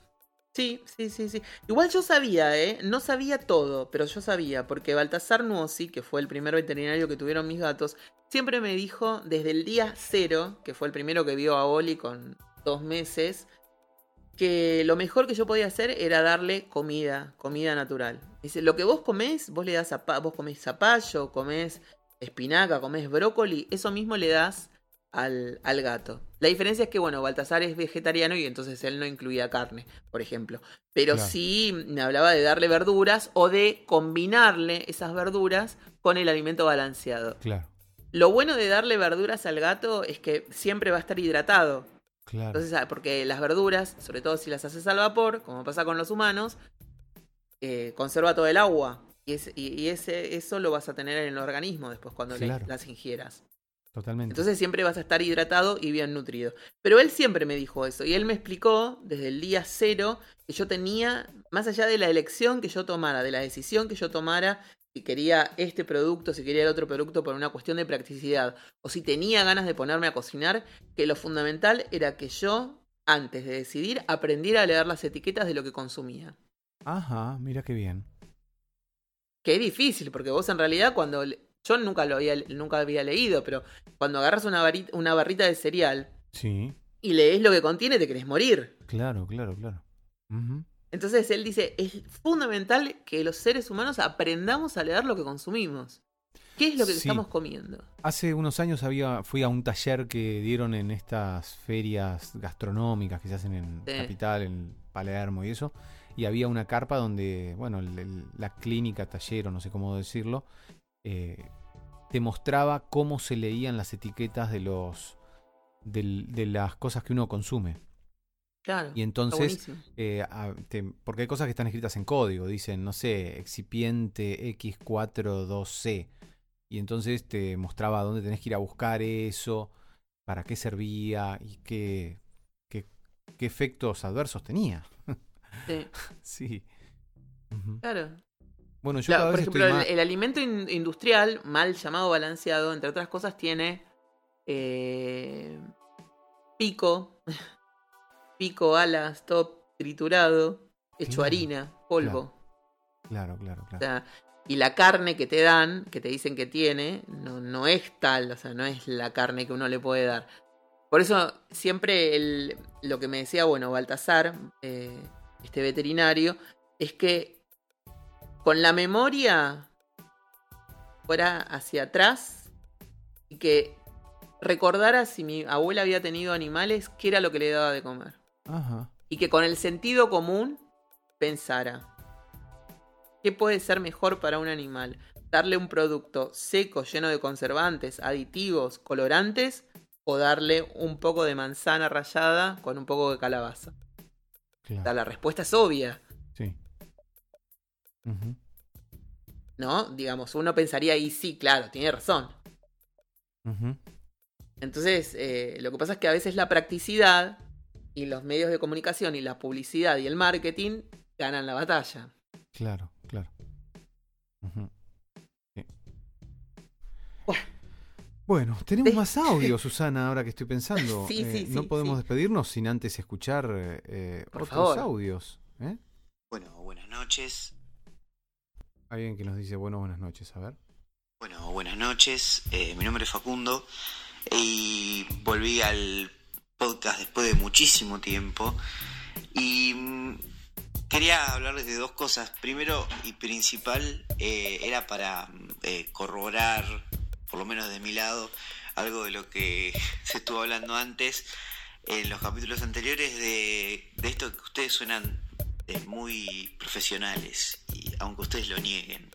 Sí, sí, sí, sí. Igual yo sabía, ¿eh? No sabía todo, pero yo sabía, porque Baltasar Nuosi, que fue el primer veterinario que tuvieron mis gatos, siempre me dijo desde el día cero, que fue el primero que vio a Oli con dos meses, que lo mejor que yo podía hacer era darle comida, comida natural. Dice, lo que vos comés, vos le das zapa- vos comés zapallo, comés espinaca, comés brócoli, eso mismo le das al, al gato. La diferencia es que, bueno, Baltasar es vegetariano y entonces él no incluía carne, por ejemplo. Pero Claro. sí me hablaba de darle verduras o de combinarle esas verduras con el alimento balanceado. Claro, Lo bueno de darle verduras al gato es que siempre va a estar hidratado. claro. Entonces, ah, porque las verduras, sobre todo si las haces al vapor, como pasa con los humanos, eh, conserva todo el agua. Y, y ese, eso lo vas a tener en el organismo después cuando le- las ingieras. Totalmente. Entonces siempre vas a estar hidratado y bien nutrido. Pero él siempre me dijo eso. Y él me explicó desde el día cero que yo tenía, más allá de la elección que yo tomara, de la decisión que yo tomara, si quería este producto, si quería el otro producto por una cuestión de practicidad, o si tenía ganas de ponerme a cocinar, que lo fundamental era que yo, antes de decidir, aprendiera a leer las etiquetas de lo que consumía. Ajá, mira qué bien. Que es difícil, porque vos en realidad cuando yo nunca lo había, nunca había leído, pero cuando agarras una, una barrita de cereal Sí, y lees lo que contiene, te querés morir. claro, claro, claro. Entonces él dice, es fundamental que los seres humanos aprendamos a leer lo que consumimos. ¿Qué es lo que Sí. estamos comiendo? Hace unos años había, fui a un taller que dieron en estas ferias gastronómicas que se hacen en Sí. Capital, en Palermo y eso. Y había una carpa donde, bueno, el- el- la clínica, taller o no sé cómo decirlo, eh, te mostraba cómo se leían las etiquetas de los del- de las cosas que uno consume. Claro. Y entonces, eh, a- te- porque hay cosas que están escritas en código, dicen, no sé, excipiente X42C. Y entonces te mostraba dónde tenés que ir a buscar eso, para qué servía y qué, qué, qué efectos adversos tenía. Sí, Sí. Claro. Bueno, yo Claro, cada por ejemplo, estoy el, más... el alimento in- industrial, mal llamado balanceado, entre otras cosas, tiene eh, pico, pico, alas, top, triturado, hecho harina, polvo. Claro, claro, claro. sea, y la carne que te dan, que te dicen que tiene, no, no es tal, o sea, no es la carne que uno le puede dar. Por eso siempre el- lo que me decía, bueno, Baltasar, eh, este veterinario, es que con la memoria fuera hacia atrás y que recordara si mi abuela había tenido animales, qué era lo que le daba de comer. Ajá. Y que con el sentido común pensara, ¿qué puede ser mejor para un animal? ¿Darle un producto seco, lleno de conservantes, aditivos, colorantes? ¿O darle un poco de manzana rallada con un poco de calabaza? O sea, Claro. la respuesta es obvia, Sí. ¿no? Digamos, uno pensaría, y sí, claro, tiene razón. Entonces, eh, lo que pasa es que a veces la practicidad y los medios de comunicación y la publicidad y el marketing ganan la batalla. Claro, claro. Sí. Bueno. Bueno, tenemos De- más audio, Susana, ahora que estoy pensando. Sí, Eh, sí, no sí, podemos sí. despedirnos sin antes escuchar eh, eh, Por otros favor. audios. ¿eh? Bueno, buenas noches. Alguien que nos dice, bueno, buenas noches, a ver. Bueno, buenas noches. Eh, mi nombre es Facundo y volví al podcast después de muchísimo tiempo y mm, quería hablarles de dos cosas. Primero y principal eh, era para mm, eh, corroborar, por lo menos de mi lado, algo de lo que se estuvo hablando antes en los capítulos anteriores de, esto que ustedes suenan eh, muy profesionales y aunque ustedes lo nieguen.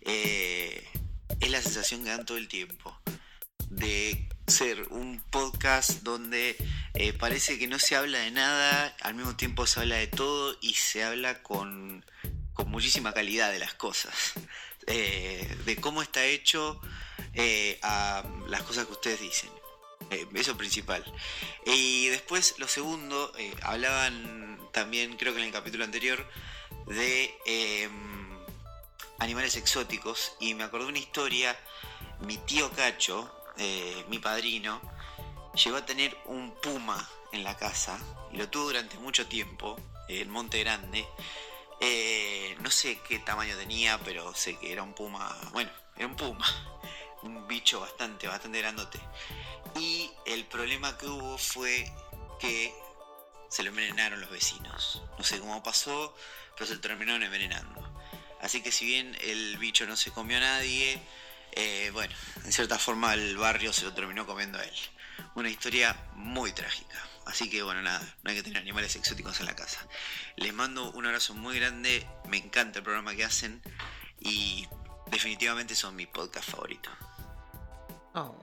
Es la sensación que dan todo el tiempo de ser un podcast donde eh, parece que no se habla de nada, al mismo tiempo se habla de todo y se habla con, con muchísima calidad de las cosas, Eh, de cómo está hecho eh, a las cosas que ustedes dicen. Eso principal. Y después, lo segundo, hablaban también, creo que en el capítulo anterior, de em, animales exóticos. Y me acordé una historia. Mi tío Cacho, mi padrino, llegó a tener un puma en la casa. Y lo tuvo durante mucho tiempo, en Monte Grande. Eh, no sé qué tamaño tenía, pero sé que era un puma. Bueno, era un puma. Un bicho bastante, bastante grandote. Y el problema que hubo fue que se lo envenenaron los vecinos. No sé cómo pasó, pero se terminaron envenenando. Así que si bien el bicho no se comió a nadie, eh, bueno, en cierta forma el barrio se lo terminó comiendo a él. Una historia muy trágica. Así que bueno, nada, no hay que tener animales exóticos en la casa. Les mando un abrazo muy grande, me encanta el programa que hacen y definitivamente son mi podcast favorito. Oh,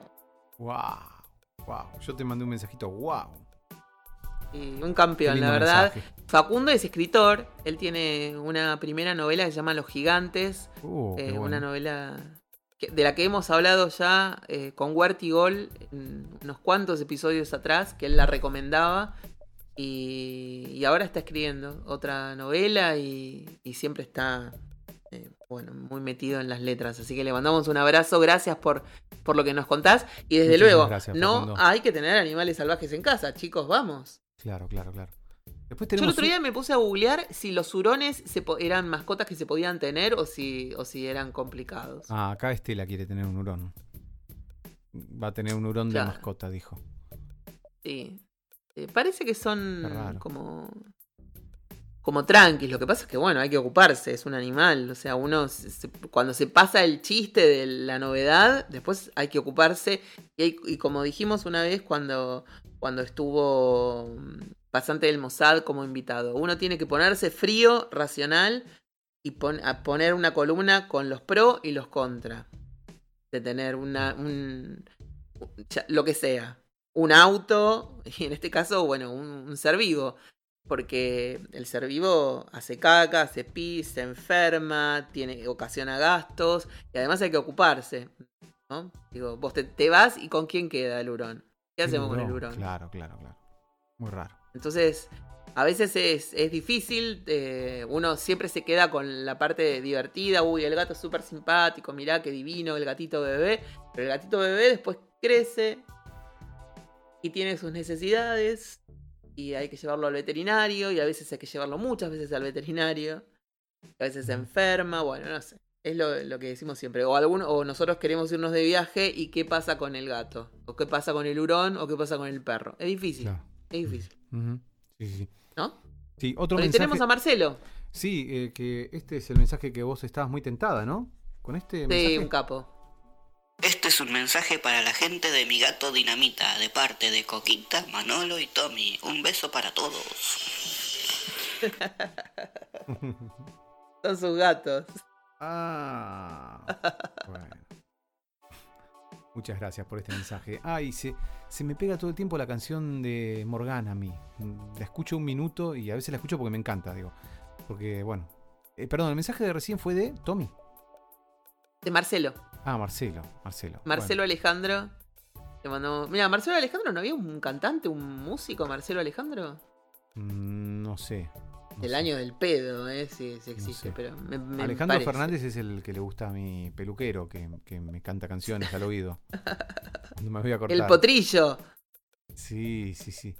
Wow, wow. Yo te mandé un mensajito, wow. y un campeón, la verdad. mensaje. Facundo es escritor, él tiene una primera novela que se llama Los Gigantes, Uh, eh, bueno. una novela de la que hemos hablado ya eh, con Gol en unos cuantos episodios atrás, que él la recomendaba. Y, y ahora está escribiendo otra novela y, y siempre está eh, bueno, muy metido en las letras. Así que le mandamos un abrazo, gracias por, por lo que nos contás. Y desde Muchísimas luego, gracias, no hay que tener animales salvajes en casa, chicos, vamos. Claro, claro, claro. Después Yo el otro día me puse a googlear si los hurones se eran mascotas que se podían tener o si, o si eran complicados. Ah, acá Estela quiere tener un hurón. Va a tener un hurón Claro. de mascota, dijo. Sí. Eh, parece que son como. como tranquis. Lo que pasa es que, bueno, hay que ocuparse, es un animal. O sea, uno se- se- cuando se pasa el chiste de la novedad, después hay que ocuparse. Y, hay- y como dijimos una vez cuando, cuando estuvo mm, pasante del Mossad como invitado, uno tiene que ponerse frío, racional y pon- a poner una columna con los pro y los contra. De tener una, un, lo que sea. Un auto, y en este caso, bueno, un, un ser vivo. Porque el ser vivo hace caca, hace pis, se enferma, tiene, ocasiona gastos y además hay que ocuparse. ¿no? Digo, vos te, te vas y ¿con quién queda el hurón? ¿Qué hacemos con el hurón? Claro, claro, claro. Muy raro. Entonces, a veces es, es difícil, eh, uno siempre se queda con la parte divertida, uy, el gato es súper simpático, mirá qué divino el gatito bebé, pero el gatito bebé después crece y tiene sus necesidades y hay que llevarlo al veterinario y a veces hay que llevarlo muchas veces al veterinario, a veces se enferma, bueno, no sé. Es lo, lo que decimos siempre. O, alguno, o nosotros queremos irnos de viaje y qué pasa con el gato. O qué pasa con el hurón o qué pasa con el perro. Es difícil. Es difícil. Ujú. Sí, sí, sí. ¿No? Sí, otro mensaje. tenemos a Marcelo. Sí, eh, que este es el mensaje que vos estabas muy tentada, ¿no? Con este Sí, mensaje. un capo. Este es un mensaje para la gente de mi gato Dinamita, de parte de Coquita, Manolo y Tommy. Un beso para todos. Son sus gatos. Ah. Bueno. Muchas gracias por este mensaje. Ay, se, se me pega todo el tiempo la canción de Morgana a mí. La escucho un minuto y a veces la escucho porque me encanta, digo. Porque, bueno. Eh, perdón, el mensaje de recién fue de Tommy. De Marcelo. Ah, Marcelo. Marcelo. Marcelo Alejandro. Le mandamos. Mira, Marcelo Alejandro, ¿no había un cantante, un músico, Marcelo Alejandro? Mm, no sé. El año del pedo, eh, si si existe, sé. pero me, me Alejandro parece. Fernández es el que le gusta a mi peluquero, que, que me canta canciones al oído. No me voy a cortar. El potrillo. Sí, sí, sí.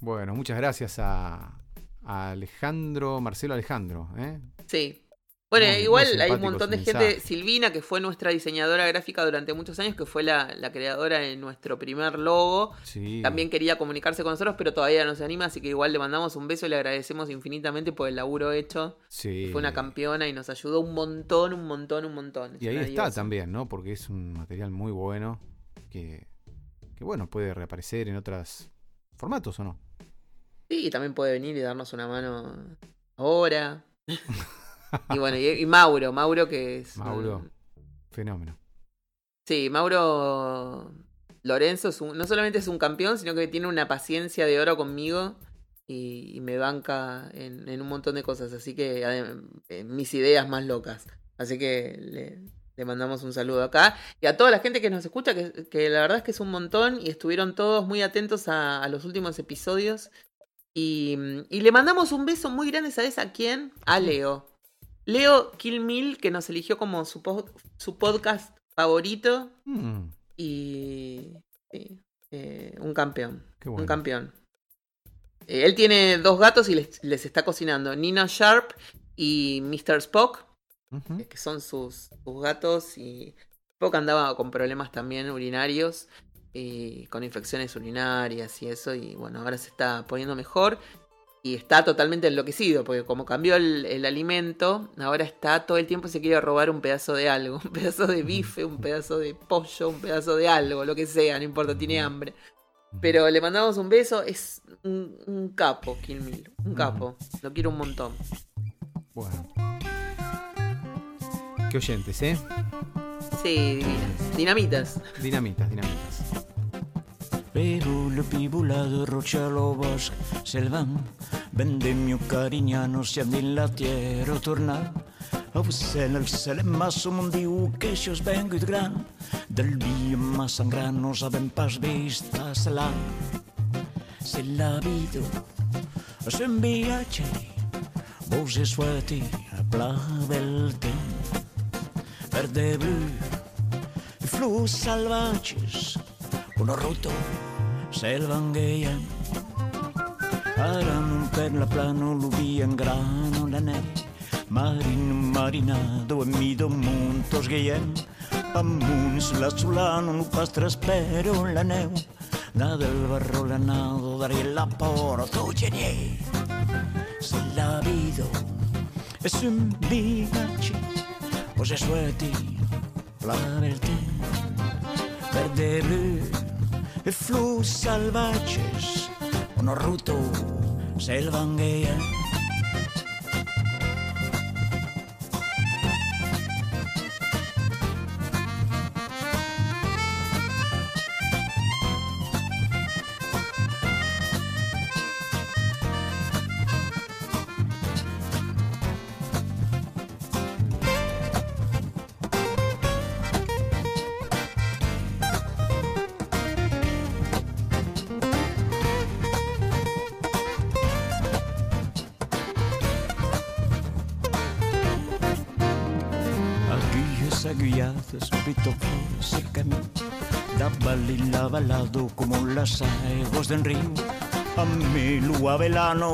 Bueno, muchas gracias a, a Alejandro, Marcelo Alejandro. ¿eh? Sí. Bueno, Muy- muy igual hay un montón de gente. Silvina, que fue nuestra diseñadora gráfica durante muchos años, que fue la, la creadora de nuestro primer logo. Sí. También quería comunicarse con nosotros, pero todavía no se anima, así que igual le mandamos un beso y le agradecemos infinitamente por el laburo hecho. Sí. Fue una campeona y nos ayudó un montón, un montón, un montón. Es Y ahí está diosa. también, ¿no? Porque es un material muy bueno que, que bueno, puede reaparecer en otros formatos o no. Sí, y también puede venir y darnos una mano ahora. y bueno, y, y Mauro, Mauro que es... Mauro. un- Fenómeno. Sí, Mauro Lorenzo es un- no solamente es un campeón, sino que tiene una paciencia de oro conmigo y, y me banca en, en un montón de cosas. Así que en mis ideas más locas. Así que le, le mandamos un saludo acá. Y a toda la gente que nos escucha, que, que la verdad es que es un montón y estuvieron todos muy atentos a, a los últimos episodios. Y, y le mandamos un beso muy grande, ¿sabes a quién? A Leo. Leo Kilmil, que nos eligió como su, su podcast favorito. Mm, Y. sí, eh, un campeón. qué Un bueno. campeón. Eh, él tiene dos gatos y les, les está cocinando. Nina Sharp y Mr. Spock, eh, que son sus, sus gatos. Y Spock andaba con problemas también urinarios. Y con infecciones urinarias y eso. Y bueno, ahora se está poniendo mejor. Y está totalmente enloquecido, porque como cambió el, el alimento, ahora está todo el tiempo se quiere robar un pedazo de algo, un pedazo de bife, un pedazo de pollo, un pedazo de algo, lo que sea, no importa, tiene hambre. Pero le mandamos un beso, es un, un capo, Kilmil, un capo, lo quiero un montón. Bueno. Qué oyentes, ¿eh? Sí, divinas. Dinamitas. Dinamitas, dinamitas. Pero l'epibulado Rochalovas se van. Vendemmio carignano siamo in la tierra tornare Av cellers eller massor mon diu que això és ben gut gran. Del dia massa gran no sabem pas vista la. Se la vida és un viatge vos es sueti a pla del temps verde blu flus salvatges uno roto. Selvangueia ara non per la plano l'uvi en grano la neve Marino marinado en mi montos guillem amunt la solano no pas traspero la neu. Da del barro lanado daré la porto genier se la vida es un viaggio o se sueti la verte. Verde blu e flus salvaxes o no ruto selvan gueian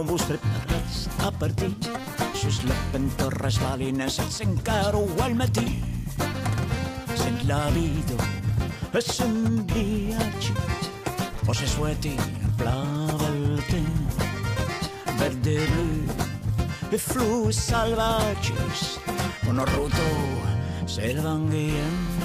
preparas a partir. Sus lapentorras balines el sencaro al matí Se la vida es un viaggio O se sueti plava il tempo Verde blu e flus salvages Uno ruto selvanguien